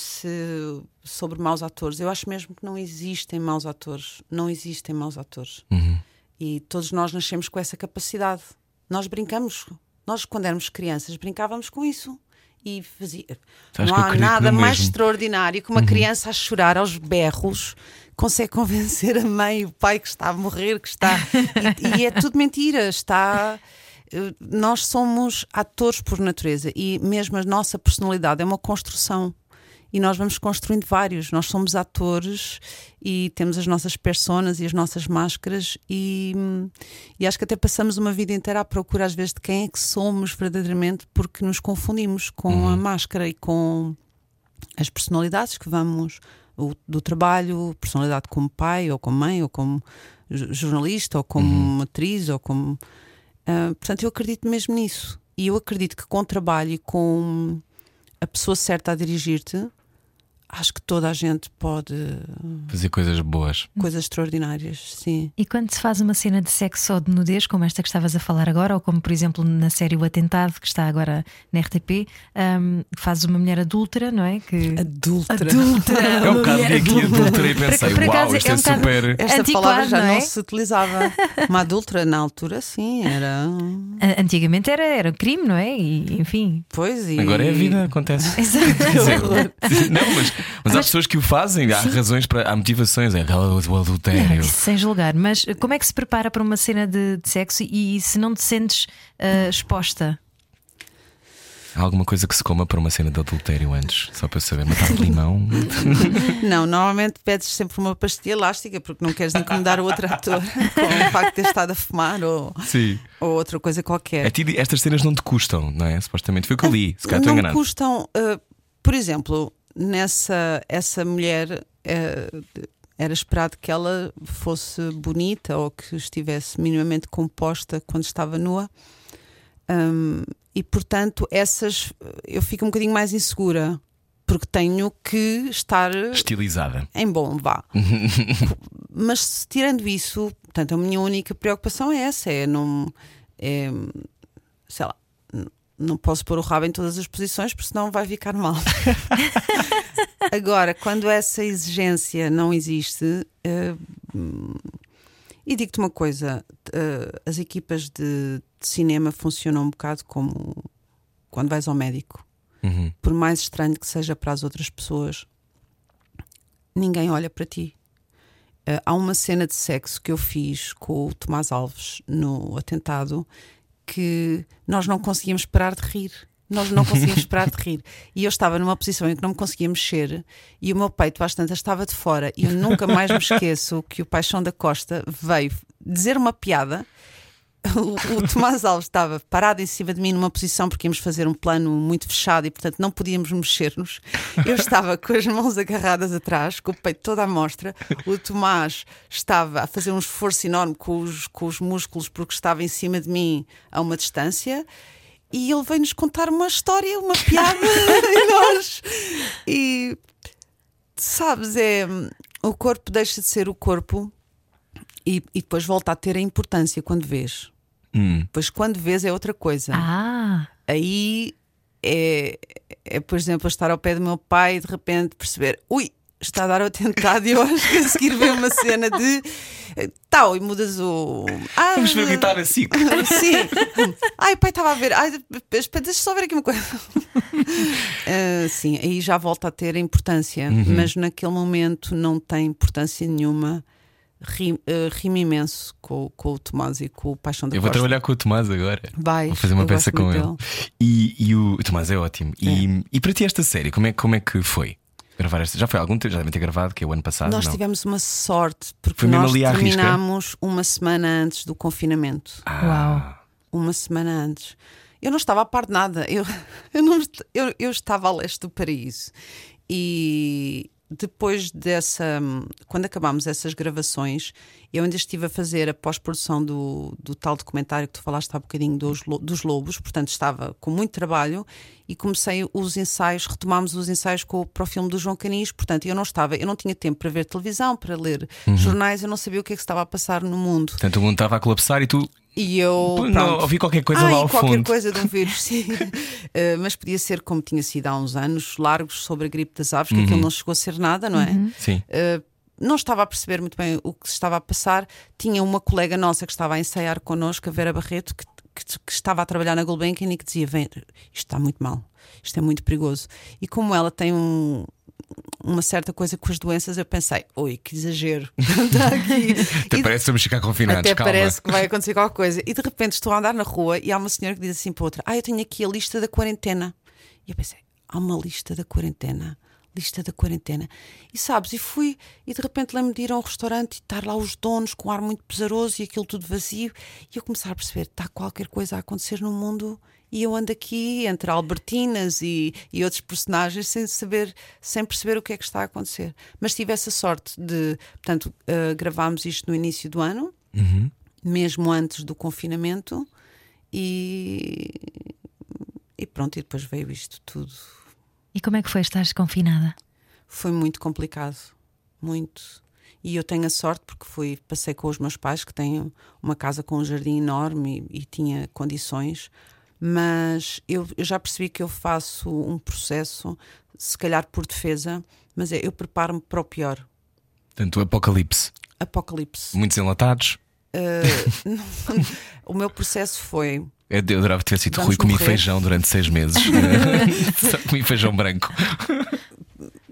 sobre maus atores. Eu acho mesmo que não existem maus atores. Não existem maus atores. Uhum. E todos nós nascemos com essa capacidade. Nós brincamos. Nós, quando éramos crianças, brincávamos com isso. E fazia. não há nada mais mesmo. extraordinário que uma uhum. criança a chorar aos berros consegue convencer a mãe e o pai que está a morrer, que está. e, e é tudo mentira. Está nós somos atores por natureza e mesmo a nossa personalidade é uma construção. e nós vamos construindo vários. Nós somos atores e temos as nossas personas e as nossas máscaras, e, e acho que até passamos uma vida inteira à procura, às vezes, de quem é que somos verdadeiramente, porque nos confundimos com Uhum. a máscara e com as personalidades que vamos o- do trabalho, personalidade como pai, ou como mãe, ou como jo- jornalista, ou como atriz, ou como. Ah, portanto, eu acredito mesmo nisso. E eu acredito que com trabalho e com a pessoa certa a dirigir-te, acho que toda a gente pode. Fazer coisas boas. coisas extraordinárias, sim. E quando se faz uma cena de sexo ou de nudez, como esta que estavas a falar agora, ou como por exemplo na série O Atentado, que está agora na RTP, hum, fazes uma mulher adúltera, não é? Que... Adulta. Adúltera! É um bocado de aqui adulta e pensei, por acaso uau, isto é é, um super. Esta Antiquado, palavra já não não, é? se utilizava. Uma adulta na altura, sim, era. Antigamente era, era crime, não é? E, enfim. Pois e. Agora é a vida, acontece. Dizer, não, mas, mas há pessoas que o fazem, há razões para. Há motivações, é Não, adultério. isso sem julgar, mas como é que se prepara para uma cena de, de sexo e, se não te sentes ah, exposta? Há alguma coisa que se coma para uma cena de adultério antes? Só para eu saber, matar de limão. Não, normalmente pedes sempre uma pastilha elástica porque não queres incomodar o outro ator com o facto de ter estado a fumar ou, Sim. ou outra coisa qualquer. A ti, estas cenas não te custam, não é? Supostamente foi o que eu li, se calhar estou não enganado. custam, uh, por exemplo, nessa essa mulher uh, era esperado que ela fosse bonita ou que estivesse minimamente composta quando estava nua. Um, e portanto, essas eu fico um bocadinho mais insegura porque tenho que estar Estilizada. em bom, vá. Mas tirando isso, portanto, a minha única preocupação é essa: é não. É, sei lá, não posso pôr o rabo em todas as posições, porque senão vai ficar mal. Agora, quando essa exigência não existe, hum, e digo-te uma coisa: eh, as equipas de, de cinema funcionam um bocado como quando vais ao médico Uhum. por mais estranho que seja para as outras pessoas, ninguém olha para ti. Eh, há uma cena de sexo que eu fiz com o Tomás Alves no atentado que nós não conseguíamos parar de rir. Nós não conseguíamos parar de rir. E eu estava numa posição em que não me conseguia mexer e o meu peito bastante estava de fora. E eu nunca mais me esqueço que o Paixão da Costa veio dizer uma piada o, o Tomás Alves estava parado em cima de mim numa posição porque íamos fazer um plano muito fechado e, portanto, não podíamos mexer-nos. Eu estava com as mãos agarradas atrás, com o peito toda à mostra. O Tomás estava a fazer um esforço enorme com os, com os músculos porque estava em cima de mim a uma distância. E ele veio-nos contar uma história, uma piada, e nós. E sabes, é. O corpo deixa de ser o corpo e, e depois volta a ter a importância quando vês. Hum. Pois quando vês é outra coisa. Ah, Aí é, é, por exemplo, estar ao pé do meu pai e de repente perceber, ui, está a dar o atentado e eu acho que a seguir vem uma cena de tal, e mudas o. Ah, Vamos ver guitar assim. Sim. Ai, o pai estava a ver. Ai, espera, deixa só ver aqui uma coisa. Ah, sim, aí já volta a ter importância, Uhum. mas naquele momento não tem importância nenhuma. Ah, rimo imenso com, com o Tomás e com o Paixão da Eu vou Costa. trabalhar com o Tomás agora. Vais, Vou fazer uma peça com ele. E, e o, o Tomás é ótimo. E, e para ti, esta série, como é, como é que foi? Gravar esta? Já foi há algum tempo, já devem ter gravado, que é o ano passado. Nós não? tivemos uma sorte porque nós terminámos uma semana antes do confinamento. Ah, Uma semana antes. Eu não estava a par de nada. Eu, eu, não, eu, eu estava a leste do paraíso. E depois dessa. Quando acabámos essas gravações, eu ainda estive a fazer a pós-produção do, do tal documentário que tu falaste há bocadinho dos, dos lobos, portanto estava com muito trabalho e comecei os ensaios, retomámos os ensaios com, para o filme do João Canis, portanto eu não estava, eu não tinha tempo para ver televisão, para ler jornais, eu não sabia o que é que se estava a passar no mundo. Portanto, o mundo estava a colapsar e tu E eu. Não, ouvi qualquer coisa Ai, lá ao qualquer fundo. coisa de um vírus, sim. Eh, mas podia ser como tinha sido há uns anos, largos sobre a gripe das aves, que Uhum. aquilo não chegou a ser nada, não é? Sim. Eh, não estava a perceber muito bem o que se estava a passar. Tinha uma colega nossa que estava a ensaiar connosco, a Vera Barreto, que, que- que estava a trabalhar na Gulbenkian e que dizia: Vem, isto está muito mal, isto é muito perigoso. E como ela tem um- uma certa coisa com as doenças, eu pensei: Oi, que exagero. Está aqui. Até E- parece que vamos ficar confinados. até calma. parece que vai acontecer qualquer coisa. E de repente estou a andar na rua e há uma senhora que diz assim para outra: Ah, eu tenho aqui a lista da quarentena. E eu pensei: Há uma lista da quarentena. lista da quarentena. E sabes, e fui, e de repente lembro-me de ir a um restaurante e estar lá os donos com um ar muito pesaroso e aquilo tudo vazio, e eu começar a perceber: está qualquer coisa a acontecer no mundo e eu ando aqui entre Albertinas e, e outros personagens sem saber, sem perceber o que é que está a acontecer. Mas tive essa sorte de, portanto, uh, gravámos isto no início do ano, Uhum. mesmo antes do confinamento, e, e pronto, e depois veio isto tudo. E como é que foi estar confinada? Foi muito complicado, muito. E eu tenho a sorte porque fui, passei com os meus pais que têm uma casa com um jardim enorme e, e tinha condições, mas eu, eu já percebi que eu faço um processo, se calhar por defesa, mas é, eu preparo-me para o pior. Portanto, apocalipse. Apocalipse. Muitos enlatados. o meu processo foi Eu adorava ter sido Rui comi feijão durante seis meses. Só comi feijão branco.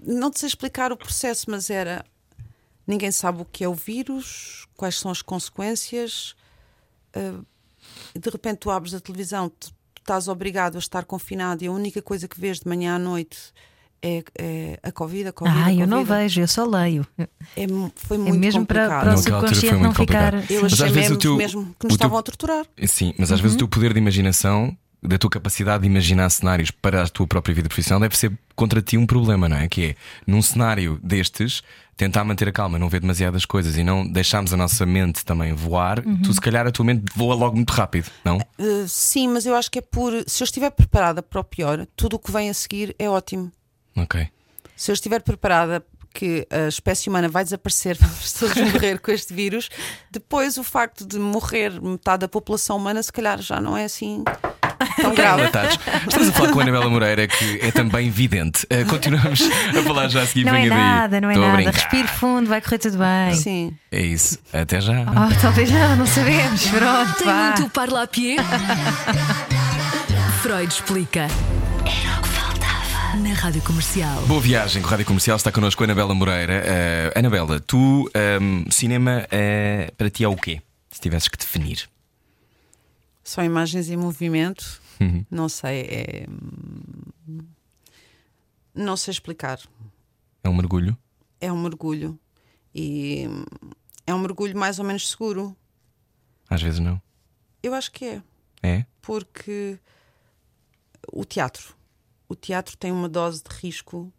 não te sei explicar o processo, mas era ninguém sabe o que é o vírus, quais são as consequências. Uh, de repente tu abres a televisão, tu estás obrigado a estar confinado e a única coisa que vês de manhã à noite é, é a Covid, a Covid. Ah, a eu não Covid. vejo, eu só leio. É, foi É muito mesmo para, complicado. para o altura foi subconsciente muito não ficar. complicado. Eu Mas achei às vezes mesmo, o teu- mesmo que o nos teu- estavam a torturar. Sim, mas às vezes o teu poder de imaginação, da tua capacidade de imaginar cenários para a tua própria vida profissional, deve ser contra ti um problema, não é? Que é, num cenário destes, tentar manter a calma, não ver demasiadas coisas e não deixarmos a nossa mente também voar, tu se calhar a tua mente voa logo muito rápido, não? Uh, sim, mas eu acho que é por. Se eu estiver preparada para o pior, tudo o que vem a seguir é ótimo. Ok. se eu estiver preparada que a espécie humana vai desaparecer, vamos todos morrer com este vírus, depois o facto de morrer metade da população humana, se calhar já não é assim tão grave. Estamos a falar com a Anabela Moreira, que é também vidente. Eh, continuamos a falar já a seguir. Não é venha daí. nada, não é nada. Respire fundo, vai correr tudo bem. Sim. É isso. Até já. Oh, talvez não, não sabemos. Pronto, Tem vá. muito parla a pied? Freud explica. Era o que faltava. Na rádio comercial. Boa viagem com a Rádio Comercial, está connosco a Anabela Moreira. Eh, Anabela, tu, ehm, cinema eh, para ti é o quê? Se tivesses que definir. Só imagens em movimento, Uhum. não sei, é. Não sei explicar. É um mergulho? É um mergulho. E é um mergulho mais ou menos seguro. Às vezes não. Eu acho que é. É? porque o teatro, o teatro tem uma dose de risco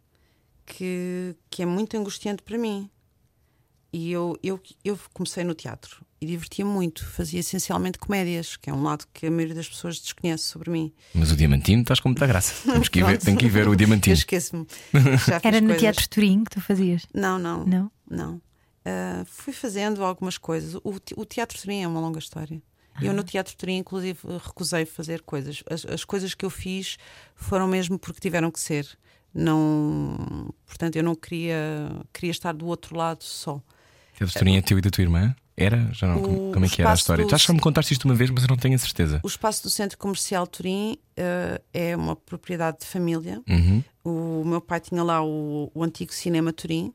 que, que é muito angustiante para mim. E eu, eu, eu comecei no teatro e divertia muito, fazia essencialmente comédias, que é um lado que a maioria das pessoas desconhece sobre mim. Mas o Diamantino estás com muita graça. Temos que ir ver, tem que ir ver o Eu Diamantino. esqueço-me. Era no coisas- Teatro Turim que tu fazias? Não, não, Não? não. Ah, fui fazendo algumas coisas. O, o Teatro Turim é uma longa história. Eu no Teatro Turim, inclusive, recusei fazer coisas. As, as coisas que eu fiz foram mesmo porque tiveram que ser. Não, portanto, eu não queria, queria estar do outro lado só. Teatro Turim é teu e da tua irmã? Era? Já não, O como é que era a história? do- Já que me contaste isto uma vez, mas eu não tenho a certeza. O espaço do Centro Comercial Turim ah, é uma propriedade de família. Uhum. O meu pai tinha lá o, o antigo Cinema Turim,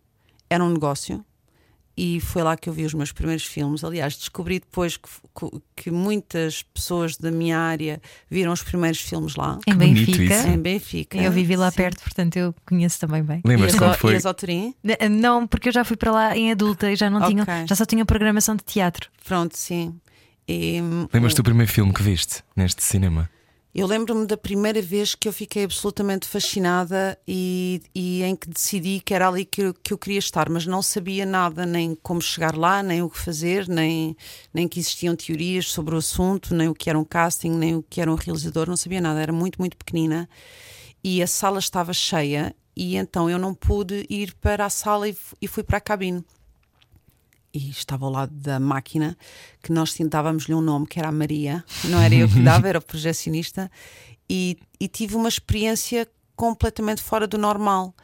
era um negócio. E foi lá que eu vi os meus primeiros filmes. Aliás, descobri depois que, que- muitas pessoas da minha área viram os primeiros filmes lá. Em Benfica. isso. Em Benfica. Eu vivi lá Sim. perto, portanto eu conheço também bem. Lembras-te quando foi? ias ao Turim? N- Não, porque eu já fui para lá em adulta e já não tinha, Ok. já só tinha programação de teatro. Pronto, sim. E, hum, Lembras-te do primeiro filme que viste neste cinema? Eu lembro-me da primeira vez que eu fiquei absolutamente fascinada e, e em que decidi que era ali que eu, que eu queria estar, mas não sabia nada, nem como chegar lá, nem o que fazer, nem, nem que existiam teorias sobre o assunto, nem o que era um casting, nem o que era um realizador, não sabia nada, era muito, muito pequenina e a sala estava cheia e então eu não pude ir para a sala e, e fui para a cabine. E estava ao lado da máquina que nós dávamos-lhe um nome que era a Maria, não era eu que dava, era o projecionista, e, e tive uma experiência completamente fora do normal.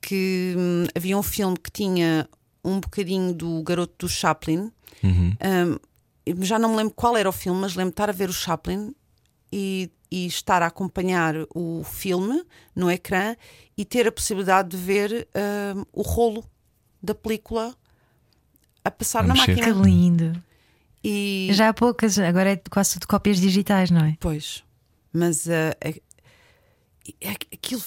Que hum, havia um filme que tinha um bocadinho do garoto do Chaplin, Uhum. Hum, já não me lembro qual era o filme, mas lembro de estar a ver o Chaplin e, e estar a acompanhar o filme no ecrã e ter a possibilidade de ver hum, o rolo da película a passar A na mexer. Que máquina. lindo. E Já há poucas, agora é quase tudo cópias digitais, não é? Pois, mas é- aquilo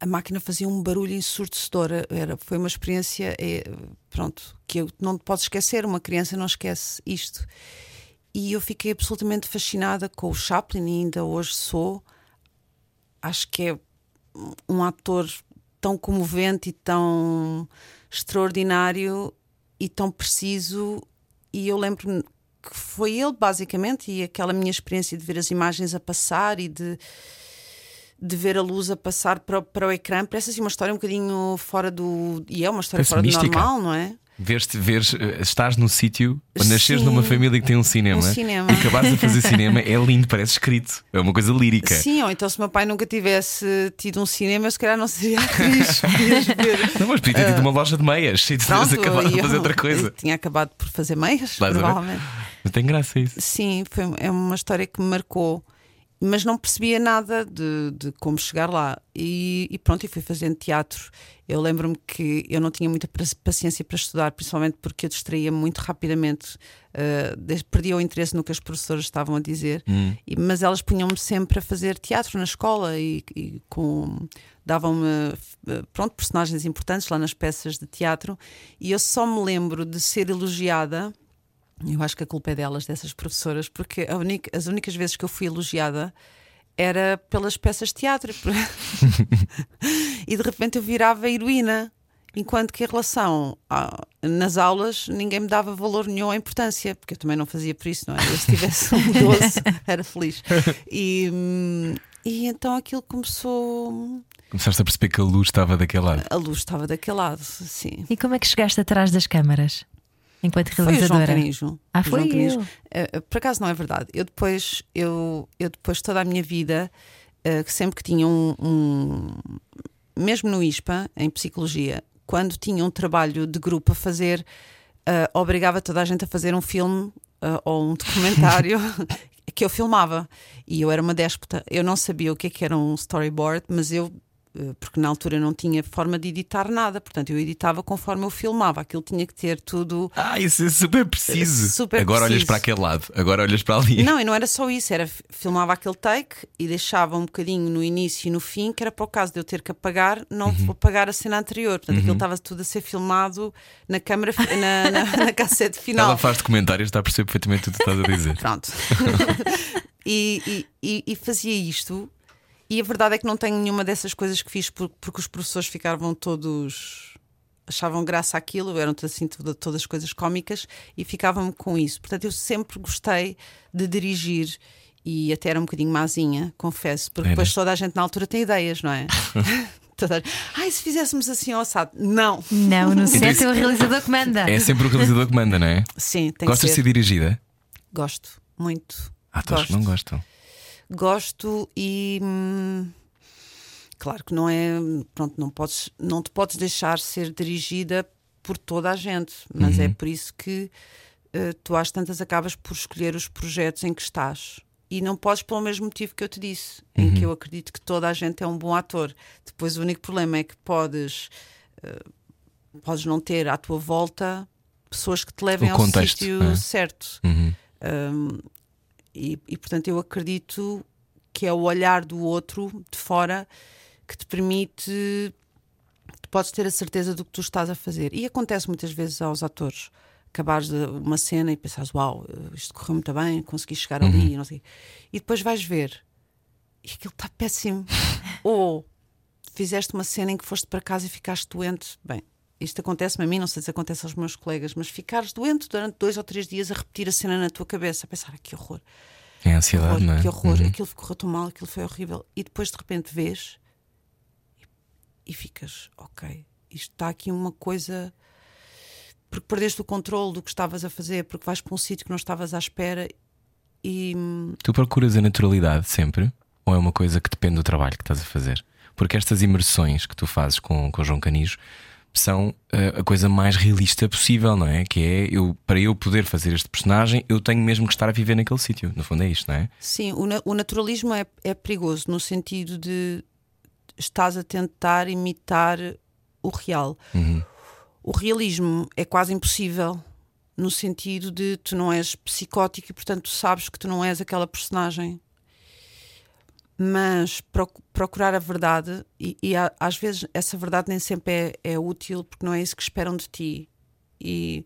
a máquina fazia um barulho ensurdecedor. Era, foi uma experiência, é, pronto, que eu não posso esquecer. Uma criança não esquece isto. E eu fiquei absolutamente fascinada com o Chaplin, e ainda hoje sou. Acho que é um ator tão comovente e tão extraordinário e tão preciso. E eu lembro-me que foi ele, basicamente, e aquela minha experiência de ver as imagens a passar e de de ver a luz a passar para, para o ecrã. Parece assim uma história um bocadinho fora do. E é uma história Parece fora mística. do normal, não é? Vês-te, vês, eh, estás no sítio, nasceres Sim. numa família que tem um cinema, Um cinema. e acabares a fazer cinema, é lindo, parece escrito. É uma coisa lírica. Sim, ou então se meu pai nunca tivesse tido um cinema, eu se calhar não seria atriz. Não, mas podia ter tido uma loja de meias e terias Pronto, acabado de fazer outra coisa. Tinha acabado por fazer meias, ver? provavelmente. Não tem graça isso. Sim, foi, é uma história que me marcou, mas não percebia nada de, de como chegar lá. E, e pronto, e fui fazendo teatro. Eu lembro-me que eu não tinha muita paciência para estudar, principalmente porque eu distraía muito rapidamente, uh, perdia o interesse no que as professoras estavam a dizer, E- mas elas punham-me sempre a fazer teatro na escola e, e com davam-me eh, pronto personagens importantes lá nas peças de teatro e eu só me lembro de ser elogiada eu acho que a culpa é delas, dessas professoras, porque a única- as únicas vezes que eu fui elogiada era pelas peças de teatro. e de repente eu virava heroína. Enquanto que em relação a, nas aulas ninguém me dava valor nenhum à importância, porque eu também não fazia por isso, não é? Eu, se tivesse um 12 era feliz. E, e então aquilo começou. Começaste a perceber que a luz estava daquele lado. A luz estava daquele lado, sim. E como é que chegaste atrás das câmaras? Enquanto Foi o João realizadora? Canijo. Ah, foi João Canijo. eu. Uh, por acaso não é verdade. Eu depois, eu, eu depois toda a minha vida, uh, que sempre que tinha um, um- mesmo no ISPA, em psicologia, quando tinha um trabalho de grupo a fazer, uh, obrigava toda a gente a fazer um filme ou um documentário que eu filmava. E eu era uma déspota. Eu não sabia o que, é que era um storyboard, mas eu. Uh, Porque na altura não tinha forma de editar nada, portanto eu editava conforme eu filmava. Aquilo tinha que ter tudo Ah, isso é super preciso. Super agora olhas preciso. para aquele lado, agora olhas para ali. Não, e não era só isso, era filmava aquele take e deixava um bocadinho no início e no fim, que era para o caso de eu ter que apagar, não Uhum. vou apagar a cena anterior. Portanto, aquilo estava tudo a ser filmado na câmara, na, na, na cassete final. Ela faz documentários, está a perceber perfeitamente o que tu estás a dizer. Pronto. e, e- e- e fazia isto. E a verdade é que não tenho nenhuma dessas coisas que fiz por- porque os professores ficavam todos. achavam graça àquilo, eram assim toda- todas coisas cómicas e ficavam-me com isso. Portanto, eu sempre gostei de dirigir e até era um bocadinho mazinha, confesso, porque Eras? depois toda a gente na altura tem ideias, não é? Toda Ai, se fizéssemos assim ao assado. Não. Não, no set é o realizador que manda. É sempre o realizador que manda, não é? Sim, tem Gostas que de ser dirigida? Gosto, muito. Há atores que Gosto. não gostam. Gosto e hum, claro que não é pronto não podes não te podes deixar ser dirigida por toda a gente mas é por isso que eh, tu às tantas acabas por escolher os projetos em que estás. E não podes pelo mesmo motivo que eu te disse em que eu acredito que toda a gente é um bom ator. Depois o único problema é que podes eh, podes não ter à tua volta pessoas que te levem ao contexto, sítio é? certo. Uhum. um, e, e, portanto eu acredito que é o olhar do outro de fora que te permite tu podes ter a certeza do que tu estás a fazer. E acontece muitas vezes aos atores acabares de uma cena e pensares uau, isto correu muito bem consegui chegar ali não sei. e depois vais ver. E aquilo está péssimo. Ou fizeste uma cena em que foste para casa e ficaste doente. Bem isto acontece-me a mim, não sei se acontece aos meus colegas, mas ficares doente durante dois ou três dias a repetir a cena na tua cabeça, a pensar "Ah, que horror, É a ansiedade, horror, não é? que horror, Uhum. aquilo correu tão mal, aquilo foi horrível. E depois de repente vês e, e ficas, ok, isto está aqui uma coisa. Porque perdeste o controle do que estavas a fazer, porque vais para um sítio que não estavas à espera e. hum, Tu procuras a naturalidade sempre? Ou é uma coisa que depende do trabalho que estás a fazer? Porque estas imersões que tu fazes com, com o João Canijo são eh, a coisa mais realista possível, não é? Que é eu, para eu poder fazer este personagem, eu tenho mesmo que estar a viver naquele sítio. No fundo é isto, não é? Sim, o, na- o naturalismo é, é perigoso no sentido de estás a tentar imitar o real. O realismo é quase impossível no sentido de tu não és psicótico e portanto sabes que tu não és aquela personagem. Mas proc- procurar a verdade, e, e às vezes essa verdade nem sempre é, é útil porque não é isso que esperam de ti. E,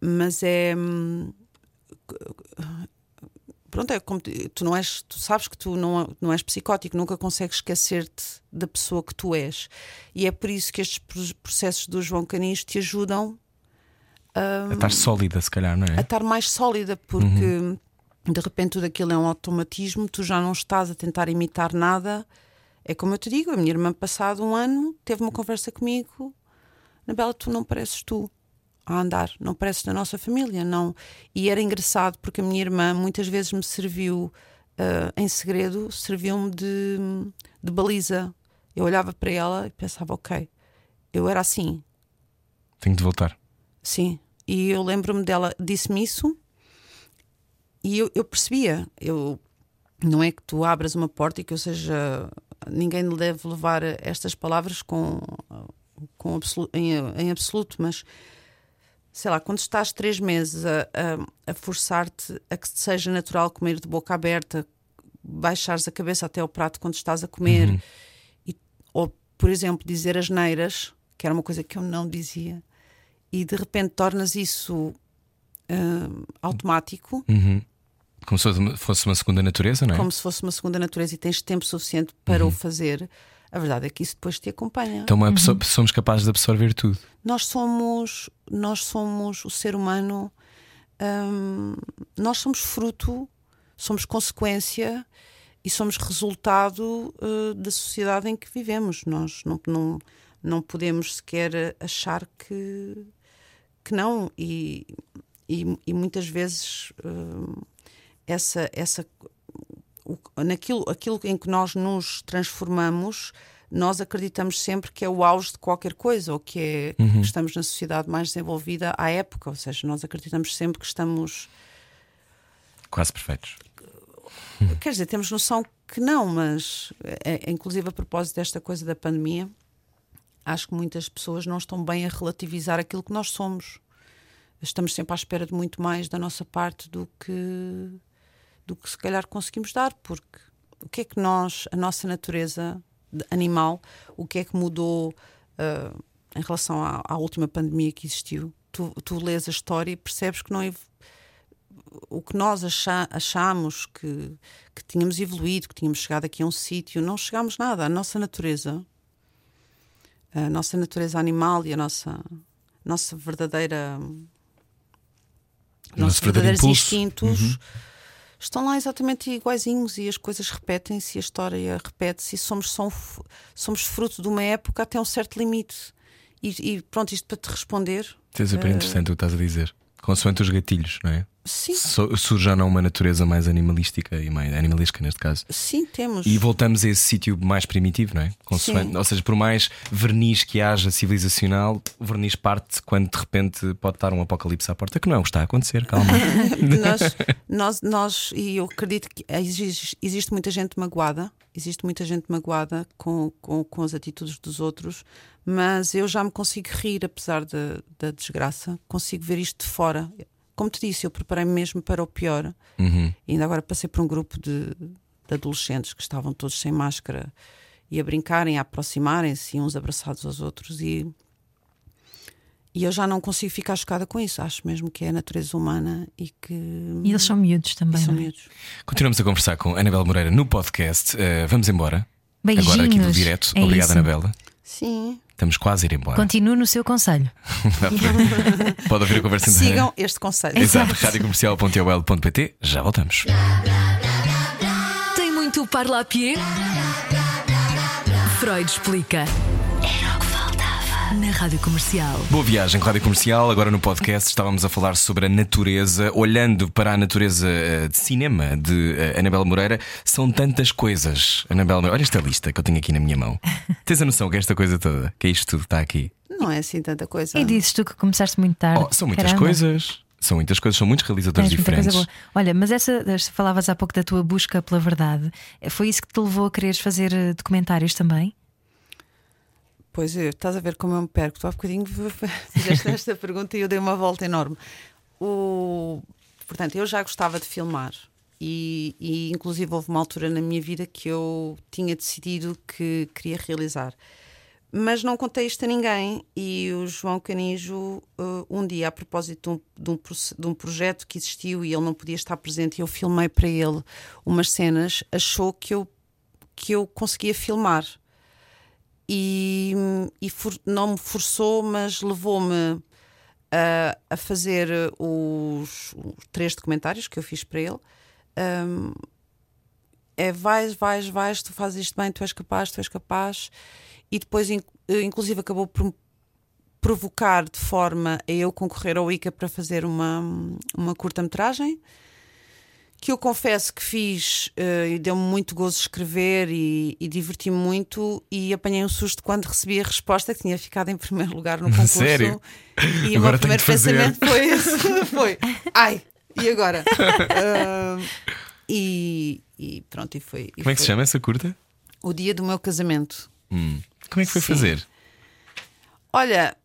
mas é. hum, Pronto, é como tu, não és, tu sabes que tu não, não és psicótico, nunca consegues esquecer-te da pessoa que tu és. E é por isso que estes pro- processos do João Canis te ajudam A estar sólida, se calhar, não a é? estar mais sólida, porque de repente tudo aquilo é um automatismo, tu já não estás a tentar imitar nada. É como eu te digo, a minha irmã, passado um ano, teve uma conversa comigo: Anabela, tu não pareces tu a andar, não pareces da nossa família, não. E era engraçado porque a minha irmã muitas vezes me serviu ah, em segredo, serviu-me de, de baliza. Eu olhava para ela e pensava: ok, eu era assim, Tenho de voltar. Sim, e eu lembro-me dela, disse-me isso e eu, eu percebia. Eu, não é que tu abras uma porta e que eu seja. Ninguém deve levar estas palavras com, com absolu- em, em absoluto, mas sei lá, quando estás três meses a, a, a forçar-te a que seja natural comer de boca aberta, baixares a cabeça até ao prato quando estás a comer, e- ou, por exemplo, dizer as neiras, que era uma coisa que eu não dizia, e de repente tornas isso hum, automático, Uhum. Como se fosse uma- segunda natureza, não é? como se fosse uma segunda natureza e tens tempo suficiente para o fazer, a verdade é que isso depois te acompanha. Então uma pessoa- somos capazes de absorver tudo. nós somos nós somos o ser humano hum, nós somos fruto somos consequência e somos resultado eh, da sociedade em que vivemos nós não, não, não podemos sequer achar que que não e, e, e muitas vezes hum, essa essa o- naquilo aquilo em que nós nos transformamos nós acreditamos sempre que é o auge de qualquer coisa ou que, é, que estamos na sociedade mais desenvolvida à época, ou seja, nós acreditamos sempre que estamos. Quase perfeitos. Quer dizer, temos noção que não, mas é, é, inclusive a propósito desta coisa da pandemia, acho que muitas pessoas não estão bem a relativizar aquilo que nós somos. Estamos sempre à espera de muito mais da nossa parte do que do que se calhar conseguimos dar, porque o que é que nós, a nossa natureza animal, o que é que mudou ah, em relação à, à última pandemia que existiu? Tu, tu lês a história e percebes que não ev- o que nós acha, achamos que, que tínhamos evoluído, que tínhamos chegado aqui a um sítio, não chegámos nada. A nossa natureza, a nossa natureza animal e a nossa, nossa verdadeira. Nosso nossos verdadeiro verdadeiros impulso. instintos estão lá exatamente iguaizinhos e as coisas repetem-se e a história repete-se e somos, f- somos fruto de uma época até um certo limite. E, e pronto, isto para te responder. Isso é super interessante o que estás a dizer. Consoante os gatilhos, não é? Sim, So- Surge já não uma natureza mais animalística e mais animalística neste caso. sim, temos. E voltamos a esse sítio mais primitivo, não é? Ou seja, por mais verniz que haja civilizacional, o verniz parte quando de repente pode estar um apocalipse à porta, que não é o que está a acontecer, calma. nós, nós, nós, e eu acredito que existe, existe muita gente magoada, existe muita gente magoada com, com, com as atitudes dos outros, mas eu já me consigo rir apesar da, da desgraça, consigo ver isto de fora. Como te disse, eu preparei-me mesmo para o pior. Uhum. E ainda agora passei por um grupo de, de adolescentes que estavam todos sem máscara e a brincarem, a aproximarem-se, uns abraçados aos outros. E, e eu já não consigo ficar chocada com isso. Acho mesmo que é a natureza humana e que. E eles são miúdos e também. são não é? miúdos. Continuamos a conversar com Anabela Moreira no podcast. Eh, vamos embora. Beijinhos. Agora aqui do direto. É Obrigado, isso. Anabela. Sim. Estamos quase a ir embora. Continue no seu conselho. Pode ouvir a conversa Sigam este conselho. Exato, radiocomercial.ol.pt. Já voltamos. Tem muito parla a pied? Freud explica. Na Rádio Comercial. Boa viagem, Rádio Comercial. Agora no podcast estávamos a falar sobre a natureza, olhando para a natureza eh, de cinema de eh, Anabela Moreira. São tantas coisas. Anabela Moreira, olha esta lista que eu tenho aqui na minha mão. Tens a noção que é esta coisa toda, que é isto tudo que está aqui? Não é assim tanta coisa. E dizes tu que começaste muito tarde. Oh, são muitas Caramba. coisas. São muitas coisas, são muitos realizadores Tens muita coisa diferentes. boa. Olha, mas essa, essa- falavas há pouco da tua busca pela verdade. Foi isso que te levou a quereres fazer eh, documentários também? Pois estás a ver como eu me perco. Tu há bocadinho fizeste esta pergunta e eu dei uma volta enorme. O... Portanto, eu já gostava de filmar e, e inclusive houve uma altura na minha vida que eu tinha decidido que queria realizar. Mas não contei isto a ninguém e o João Canijo, uh, um dia, a propósito de um, de, um, de um, projeto que existiu e ele não podia estar presente, e eu filmei para ele umas cenas, achou que eu, que eu conseguia filmar. E, e for, não me forçou, mas levou-me a, a, fazer os, os, três documentários que eu fiz para ele. Um, é vais, vais, vais, tu fazes isto bem, tu és capaz, tu és capaz e depois, eh, inclusive, acabou por provocar de forma a eu concorrer ao ICA para fazer uma, uma curta-metragem que eu confesso que fiz uh, e deu-me muito gozo escrever e, e diverti-me muito e apanhei um susto quando recebi a resposta que tinha ficado em primeiro lugar no concurso. Sério? E agora o meu primeiro pensamento foi esse, foi ai, e agora? uh, e, e, pronto, e foi. E Como é que se chama essa curta? O dia do meu casamento. Hum. Como é que foi Sim. fazer? Olha,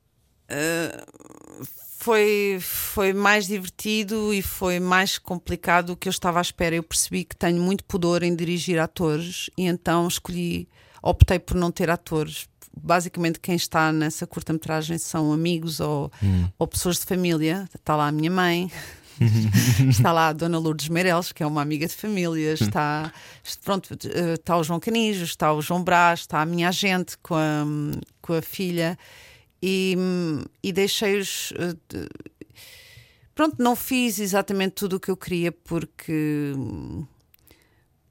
uh, foi, foi mais divertido e foi mais complicado do que eu estava à espera. Eu percebi que tenho muito pudor em dirigir atores e então escolhi, optei por não ter atores. Basicamente, quem está nessa curta-metragem são amigos ou, hum. ou pessoas de família. Está lá a minha mãe, está lá a Dona Lourdes Meireles, que é uma amiga de família, está, pronto, está o João Canijo, está o João Brás, está a minha agente com a, com a filha e, e deixei-os. Pronto, não fiz exatamente tudo o que eu queria porque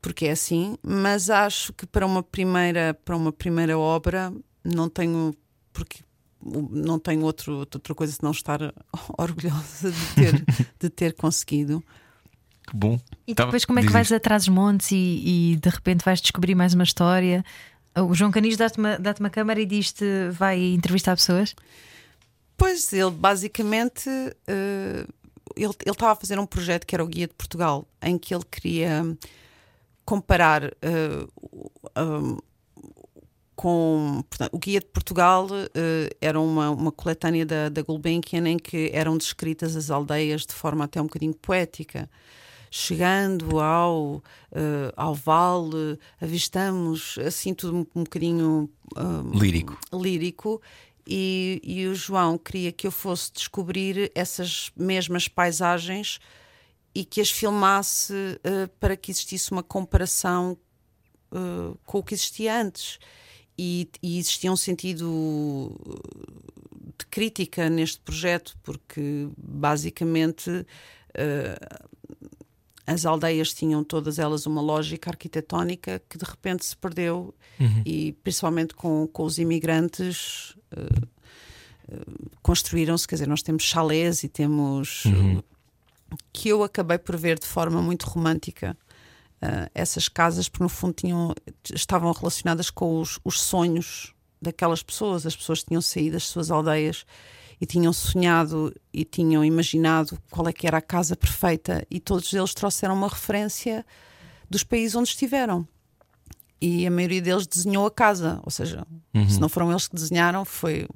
porque é assim, mas acho que para uma primeira para uma primeira obra não tenho porque não tenho outro, outra coisa senão estar orgulhosa de ter, de ter conseguido. Que bom. E depois, como é que vais atrás dos montes e, e, de repente vais descobrir mais uma história? O João Canis dá-te uma, dá uma câmara e diz-te vai entrevistar pessoas? Pois, ele basicamente uh, ele estava a fazer um projeto que era o Guia de Portugal, em que ele queria comparar uh, um, com portanto, o Guia de Portugal uh, era uma, uma coletânea da, da Gulbenkian em que eram descritas as aldeias de forma até um bocadinho poética. Chegando ao, uh, ao vale, avistamos assim tudo um, um bocadinho uh, lírico. lírico e, e, o João queria que eu fosse descobrir essas mesmas paisagens e que as filmasse para que existisse uma comparação com o que existia antes e, e, existia um sentido de crítica neste projeto, porque basicamente uh, as aldeias tinham todas elas uma lógica arquitetónica que de repente se perdeu, uhum. e principalmente com, com os imigrantes. Uh, uh, construíram-se, quer dizer, nós temos chalés e temos uhum. que eu acabei por ver de forma muito romântica Uh, essas casas, porque no fundo tinham, estavam relacionadas com os, os, sonhos daquelas pessoas. As pessoas tinham saído das suas aldeias e tinham sonhado e tinham imaginado qual é que era a casa perfeita e todos eles trouxeram uma referência dos países onde estiveram. E a maioria deles desenhou a casa, ou seja, uhum. se não foram eles que desenharam, foi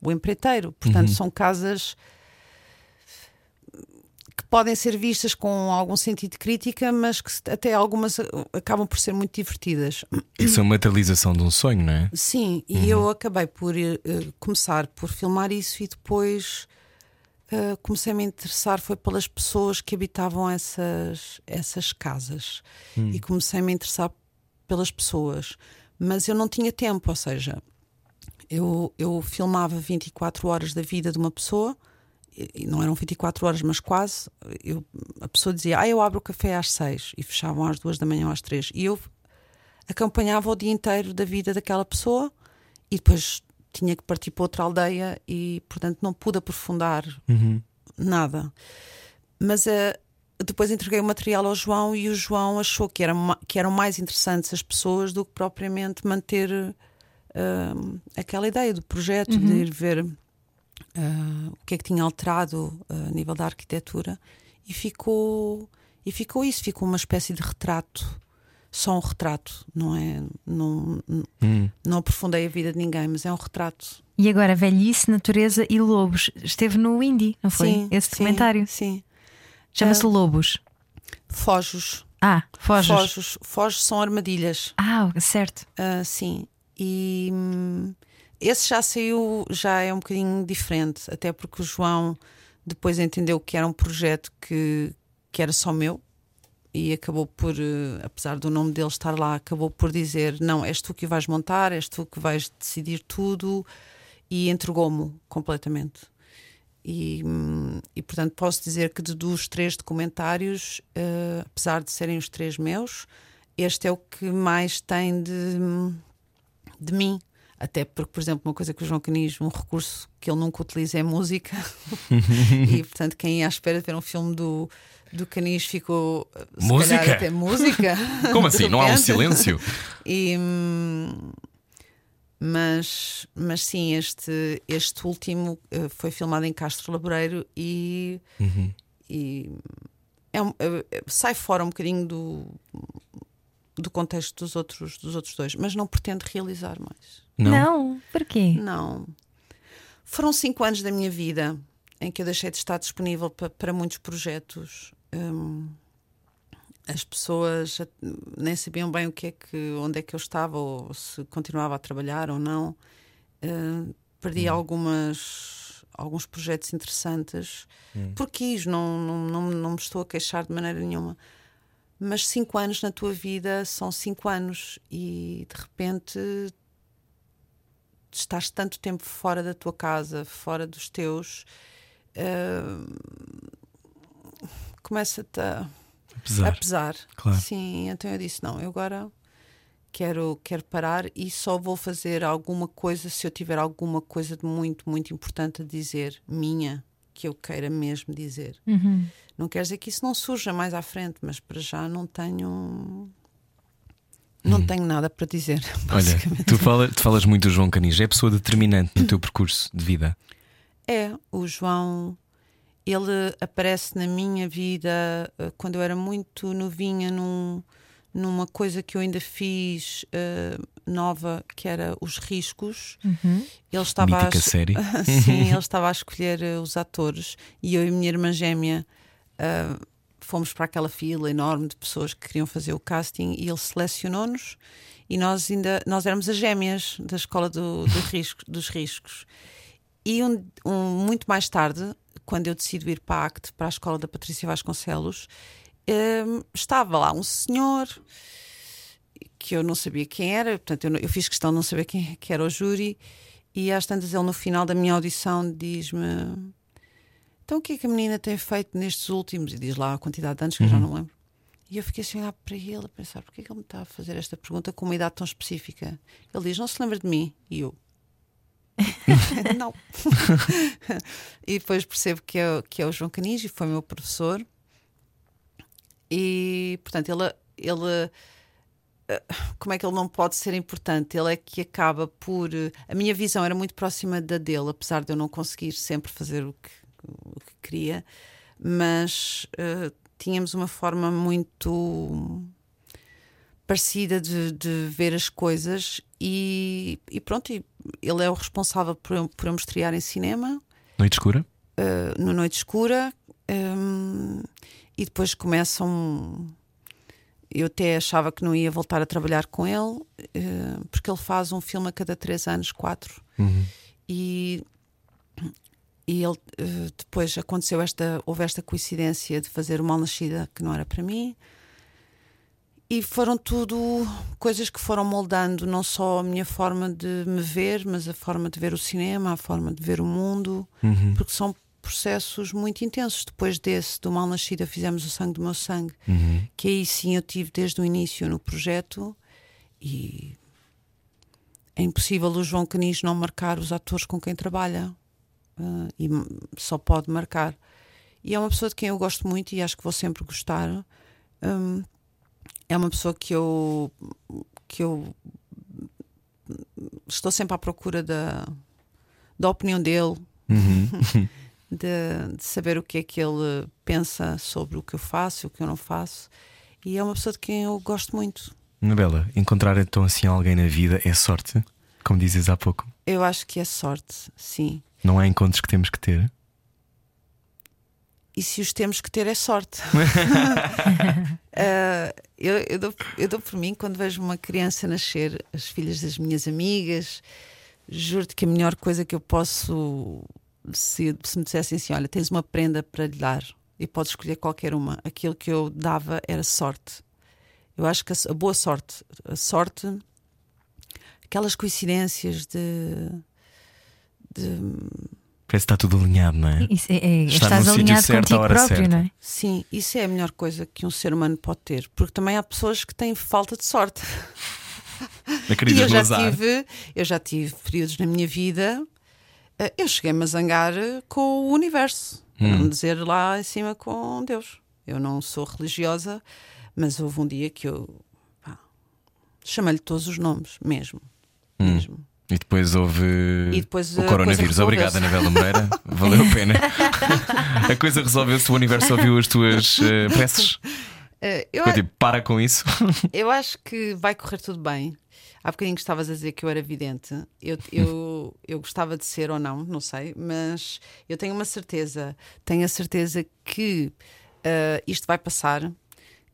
o empreiteiro. Portanto, Uhum. são casas que podem ser vistas com algum sentido de crítica, mas que até algumas acabam por ser muito divertidas. Isso é uma materialização de um sonho, não é? Sim, e Uhum. eu acabei por uh, começar por filmar isso e depois uh, comecei a me interessar foi pelas pessoas que habitavam essas, essas casas Hum. e comecei a me interessar pelas pessoas, mas eu não tinha tempo, ou seja, eu, eu filmava 24 horas da vida de uma pessoa não eram 24 horas, mas quase. Eu, a pessoa dizia: Ah, eu abro o café às 6 e fechavam às 2 da manhã ou às 3. E eu acompanhava o dia inteiro da vida daquela pessoa e depois tinha que partir para outra aldeia e, portanto, não pude aprofundar Uhum. nada. Mas uh, depois entreguei o material ao João e o João achou que, era, que eram mais interessantes as pessoas do que propriamente manter uh, aquela ideia do projeto, Uhum. de ir ver. Uh, o que é que tinha alterado uh, a nível da arquitetura e ficou e ficou isso ficou uma espécie de retrato só um retrato não é não Hum. não aprofundei a vida de ninguém mas é um retrato E agora, Velhice, Natureza e Lobos. Esteve no Indie, não foi? sim Esse sim, documentário. sim Chama-se Ah. Lobos. Fojos. Ah, foges. Fojos. Fojos são armadilhas. Ah, certo. Sim. E hum, esse já saiu, já é um bocadinho diferente, até porque o João depois entendeu que era um projeto que, que era só meu e acabou por, eh, apesar do nome dele estar lá, acabou por dizer: Não, és tu que vais montar, és tu que vais decidir tudo, e entregou-me completamente. E, e portanto posso dizer que dos três documentários, eh, apesar de serem os três meus, este é o que mais tem de, de mim. Até porque, por exemplo, uma coisa que o João Canis, um recurso que ele nunca utiliza é música. e portanto, quem ia à espera de ver um filme do, do Canis ficou Música? calhar até música. Como assim? Não há um silêncio? E, hum, mas, mas sim, este, este último eh, foi filmado em Castro Laboreiro e, Uhum. e é eh, eh, sai fora um bocadinho do, do contexto dos outros, dos outros dois, mas não pretendo realizar mais. Não. porquê? Não. Foram cinco anos da minha vida em que eu deixei de estar disponível pa- para muitos projetos. Hum, as pessoas nem sabiam bem o que é que, onde é que eu estava ou se continuava a trabalhar ou não. Hum, perdi algumas, alguns projetos interessantes porque quis, não, não, não, não me estou a queixar de maneira nenhuma. Mas cinco anos na tua vida são cinco anos e de repente estás tanto tempo fora da tua casa, fora dos teus, ah, começa-te a, a pesar. Claro. Sim, então eu disse: não, eu agora quero, quero parar e só vou fazer alguma coisa se eu tiver alguma coisa de muito, muito importante a dizer, minha, que eu queira mesmo dizer. Uhum. Não quer dizer que isso não surja mais à frente, mas para já não tenho. Não tenho nada para dizer. Olha, tu, fala, tu falas muito do João Canis, é a pessoa determinante no teu percurso de vida. É, o João, ele aparece na minha vida eh, quando eu era muito novinha, num, numa coisa que eu ainda fiz eh, nova, que era os riscos. Ele estava a, Mítica série. Sim, ele estava a escolher eh, os atores e eu e a minha irmã gêmea eh, fomos para aquela fila enorme de pessoas que queriam fazer o casting e ele selecionou-nos e nós ainda nós éramos as gêmeas da escola do, do risco, dos riscos. E um, um- muito mais tarde, quando eu decido ir para a ACT, para a escola da Patrícia Vasconcelos, hum, estava lá um senhor que eu não sabia quem era, portanto, eu, não- eu fiz questão de não saber quem que era o júri, e às tantas ele, no final da minha audição, diz-me: Então, o que é que a menina tem feito nestes últimos? E diz lá a quantidade de anos que eu já não lembro. E eu fiquei assim a olhar para ele, a pensar: porquê que ele me está a fazer esta pergunta com uma idade tão específica? Ele diz: Não se lembra de mim? E eu. não. e depois percebo que é, que é o João Canis e foi meu professor. E, portanto, ele, ele. Eh, Como é que ele não pode ser importante? Ele é que acaba por. eh, A minha visão era muito próxima da dele, apesar de eu não conseguir sempre fazer o que, o que queria, mas eh, tínhamos uma forma muito parecida de, de ver as coisas e, e pronto, ele é o responsável por, eu- por eu me estrear em cinema Noite escura? uh, no Noite Escura um, e depois começam. Eu até achava que não ia voltar a trabalhar com ele, uh, porque ele faz um filme a cada três anos, quatro, e, e ele uh, depois aconteceu esta, houve esta coincidência de fazer o Mal Nascida que não era para mim. E foram tudo coisas que foram moldando não só a minha forma de me ver, mas a forma de ver o cinema, a forma de ver o mundo, porque são processos muito intensos. Depois desse, do Mal Nascida, fizemos o Sangue do Meu Sangue, que aí sim eu tive desde o início no projeto e é impossível o João Canis não marcar os atores com quem trabalha Ah, e só pode marcar. E é uma pessoa de quem eu gosto muito e acho que vou sempre gostar. Hum, é uma pessoa que eu que eu estou sempre à procura da, da opinião dele, de, de saber o que é que ele pensa sobre o que eu faço e o que eu não faço. E é uma pessoa de quem eu gosto muito. Anabela, encontrar então assim alguém na vida é sorte, como dizes há pouco. Eu acho que é sorte, sim. Não há encontros que temos que ter. e se os temos que ter é sorte. Uh, eu, eu, dou, eu dou por mim quando vejo uma criança nascer, as filhas das minhas amigas, juro-te que a melhor coisa que eu posso, se, se me dissessem assim: olha, tens uma prenda para lhe dar e podes escolher qualquer uma, aquilo que eu dava era sorte. Eu acho que a, a boa sorte, a sorte, aquelas coincidências de. de Parece que está tudo alinhado, não é? Isso é, é, Está estás no sítio alinhado certo, contigo hora próprio, certa. não é? Sim, isso é a melhor coisa que um ser humano pode ter, porque também há pessoas que têm falta de sorte. E eu já azar? tive, eu já tive períodos na minha vida. Eh, Eu cheguei-me a zangar eh, com o universo, Hum. não dizer lá em cima com Deus. Eu não sou religiosa, mas houve um dia que eu chamei-lhe todos os nomes, mesmo. Hum. mesmo. E depois houve E depois o a coronavírus. resolveu-se. Anabela Moreira. Valeu a pena. a coisa resolveu-se, o universo ouviu as tuas eh, preces. Eh, eu, Ficou tipo, para com isso. eu acho que vai correr tudo bem. Há bocadinho que estavas a dizer que eu era vidente. Eu, eu, eu gostava de ser ou não, não sei, mas eu tenho uma certeza. Tenho a certeza que eh, isto vai passar,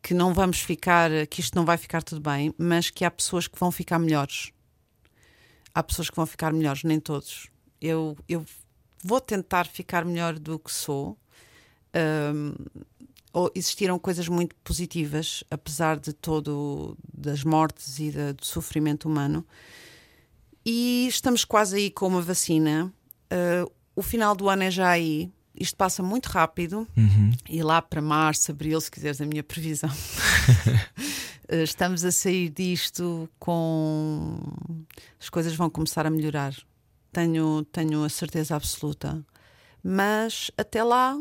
que não vamos ficar, que isto não vai ficar tudo bem, mas que há pessoas que vão ficar melhores. Há pessoas que vão ficar melhores, nem todos. Eu, eu vou tentar ficar melhor do que sou. Ahm, ou existiram coisas muito positivas, apesar de todo das mortes e do sofrimento humano. E estamos quase aí com uma vacina. Uh, o final do ano é já aí. Isto passa muito rápido. E lá para março, abril, se quiseres a minha previsão. Uh, estamos a sair disto com. As coisas vão começar a melhorar. Tenho, tenho a certeza absoluta. Mas até lá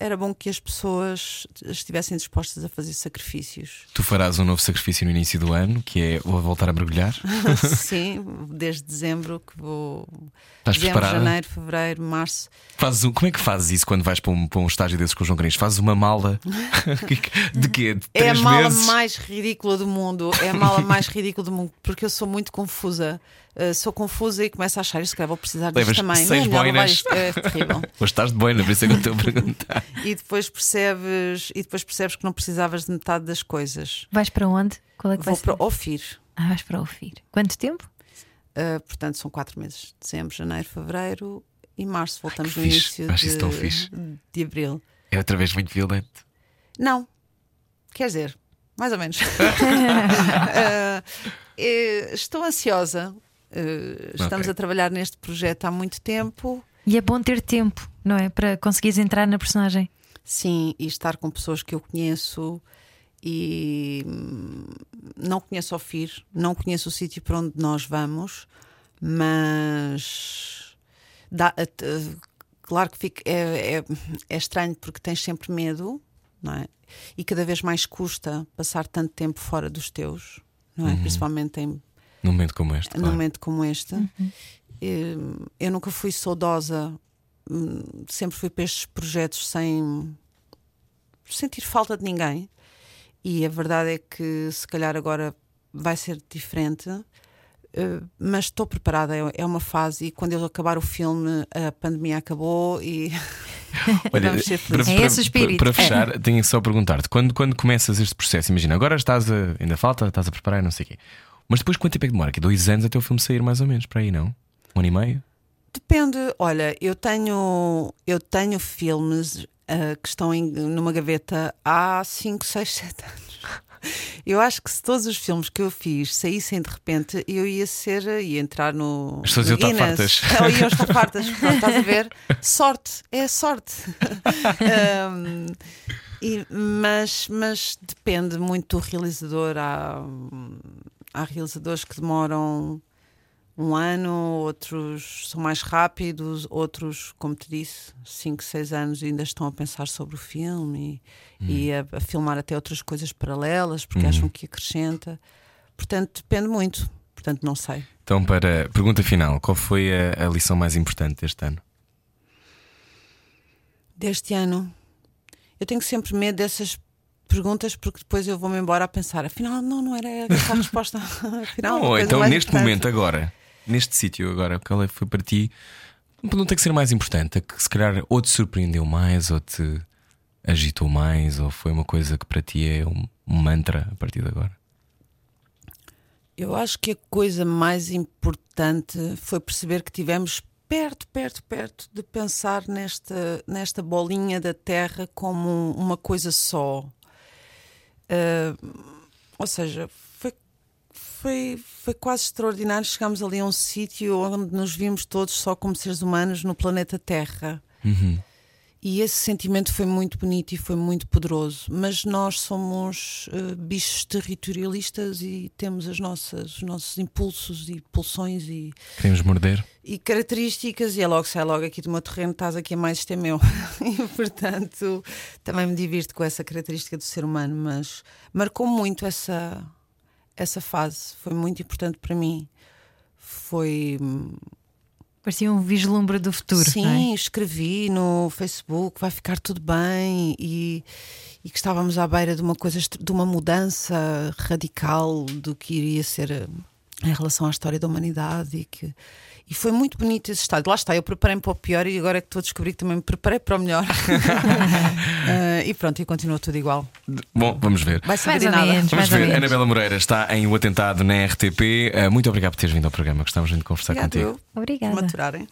era bom que as pessoas estivessem dispostas a fazer sacrifícios. Tu farás um novo sacrifício no início do ano, que é o voltar a mergulhar. Sim, desde dezembro que vou. Estás dezembro, preparada? janeiro, fevereiro, março. Fazes um- como é que fazes isso quando vais para um, para um estágio desses com o João Grins? Fazes uma mala de quê? De É a mala meses? mais ridícula do mundo. É a mala mais ridícula do mundo, porque eu sou muito confusa. Uh, sou confusa e começo a achar isto, que vou precisar disto Levas também. seis Não é boinas. É terrível. Hoje estás de boina, por isso é que eu estou a perguntar. E depois percebes, e depois percebes que não precisavas de metade das coisas. Vais para onde? Qual é que Vou vai para? Ofir. Ah, vais para ouvir. Quanto tempo? Uh, portanto, são quatro meses: dezembro, janeiro, fevereiro e março. Voltamos que no fixe. início Acho isso tão de, fixe. de abril. É outra vez muito violento. Não, quer dizer, mais ou menos. Uh, eh, estou ansiosa. Uh, estamos Ok. a trabalhar neste projeto há muito tempo. E é bom ter tempo, não é? Para conseguires entrar na personagem. Sim, e estar com pessoas que eu conheço e hum, não conheço o FIR, não conheço o sítio para onde nós vamos, mas dá- eh, t- claro que fica- é, é, é estranho porque tens sempre medo, não é? E cada vez mais custa passar tanto tempo fora dos teus, não é? Principalmente em Num momento como este. num claro. momento como este. Eh, Eu nunca fui saudosa, hum, sempre fui para estes projetos sem sentir falta de ninguém. E a verdade é que se calhar agora vai ser diferente. eh, Mas estou preparada, é- é uma fase. E quando eu acabar o filme, a pandemia acabou e Olha, vamos ser para. É para- esse o espírito. para fechar, tenho só a perguntar-te: quando, quando começas este processo, imagina, agora estás a, ainda falta, estás a preparar, não sei o quê. Mas depois quanto tempo é que demora? Que dois anos até o filme sair, mais ou menos, para aí, não? Um ano e meio? Depende, olha, eu tenho, eu tenho filmes ah, que estão em- numa gaveta há 5, 6, 7 anos. Eu acho que se todos os filmes que eu fiz saíssem de repente, eu ia ser, ia entrar no. As pessoas iam estar fartas. Ou iam estar fartas. Estás a ver? Sorte, é sorte. Ahm, e- mas, mas depende muito do realizador. Há, há realizadores que demoram um ano, outros são mais rápidos, outros, como te disse, 5, 6 anos e ainda estão a pensar sobre o filme e, e a, a filmar até outras coisas paralelas porque acham que acrescenta. Portanto, depende muito. Portanto, não sei. Então, para pergunta final, qual foi a, a lição mais importante deste ano? Deste ano, eu tenho sempre medo dessas perguntas porque depois eu vou-me embora a pensar, afinal, não, não era essa a resposta. afinal, coisa então, neste importante. momento, agora, neste sítio, agora, qual é- foi para ti Não tem que ser mais importante, é que se calhar ou te surpreendeu mais, ou te agitou mais, ou foi uma coisa que para ti é um, um mantra a partir de agora? Eu acho que a coisa mais importante foi perceber que tivemos perto, perto, perto de pensar nesta, nesta bolinha da Terra como uma coisa só. Uh, ou seja, foi, foi, foi quase extraordinário. Chegámos ali a um sítio onde nos vimos todos só como seres humanos no planeta Terra. Uhum. E esse sentimento foi muito bonito e foi muito poderoso. Mas nós somos uh, bichos territorialistas e temos as nossas, os nossos impulsos e pulsões e. Queremos morder. E características, e é logo, sai logo aqui do meu terreno, estás aqui a mais, isto é meu. e portanto, também me divirto com essa característica do ser humano, mas marcou muito essa, essa fase, foi muito importante para mim. Foi Parecia um vislumbre do futuro. Sim, é? escrevi no Facebook, vai ficar tudo bem e, e, que estávamos à beira de uma coisa, de uma mudança radical do que iria ser eh, em relação à história da humanidade e que e foi muito bonito esse estado. Lá está, eu preparei-me para o pior e agora é que estou a descobrir que também me preparei para o melhor. uh, e pronto, e continua tudo igual. Bom, vamos ver. Vai saber mais nada. Menos, vamos ver. Anabela Moreira está em O Atentado na RTP. Uh, eh, muito obrigado por teres vindo ao programa. Gostávamos muito de conversar Obrigado, contigo. Eu. Obrigada. Maturarem.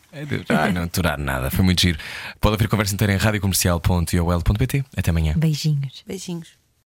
Ah, não aturar nada. Foi muito giro. Pode ouvir a conversa inteira em radiocomercial.iol.pt. Até amanhã. Beijinhos. Beijinhos.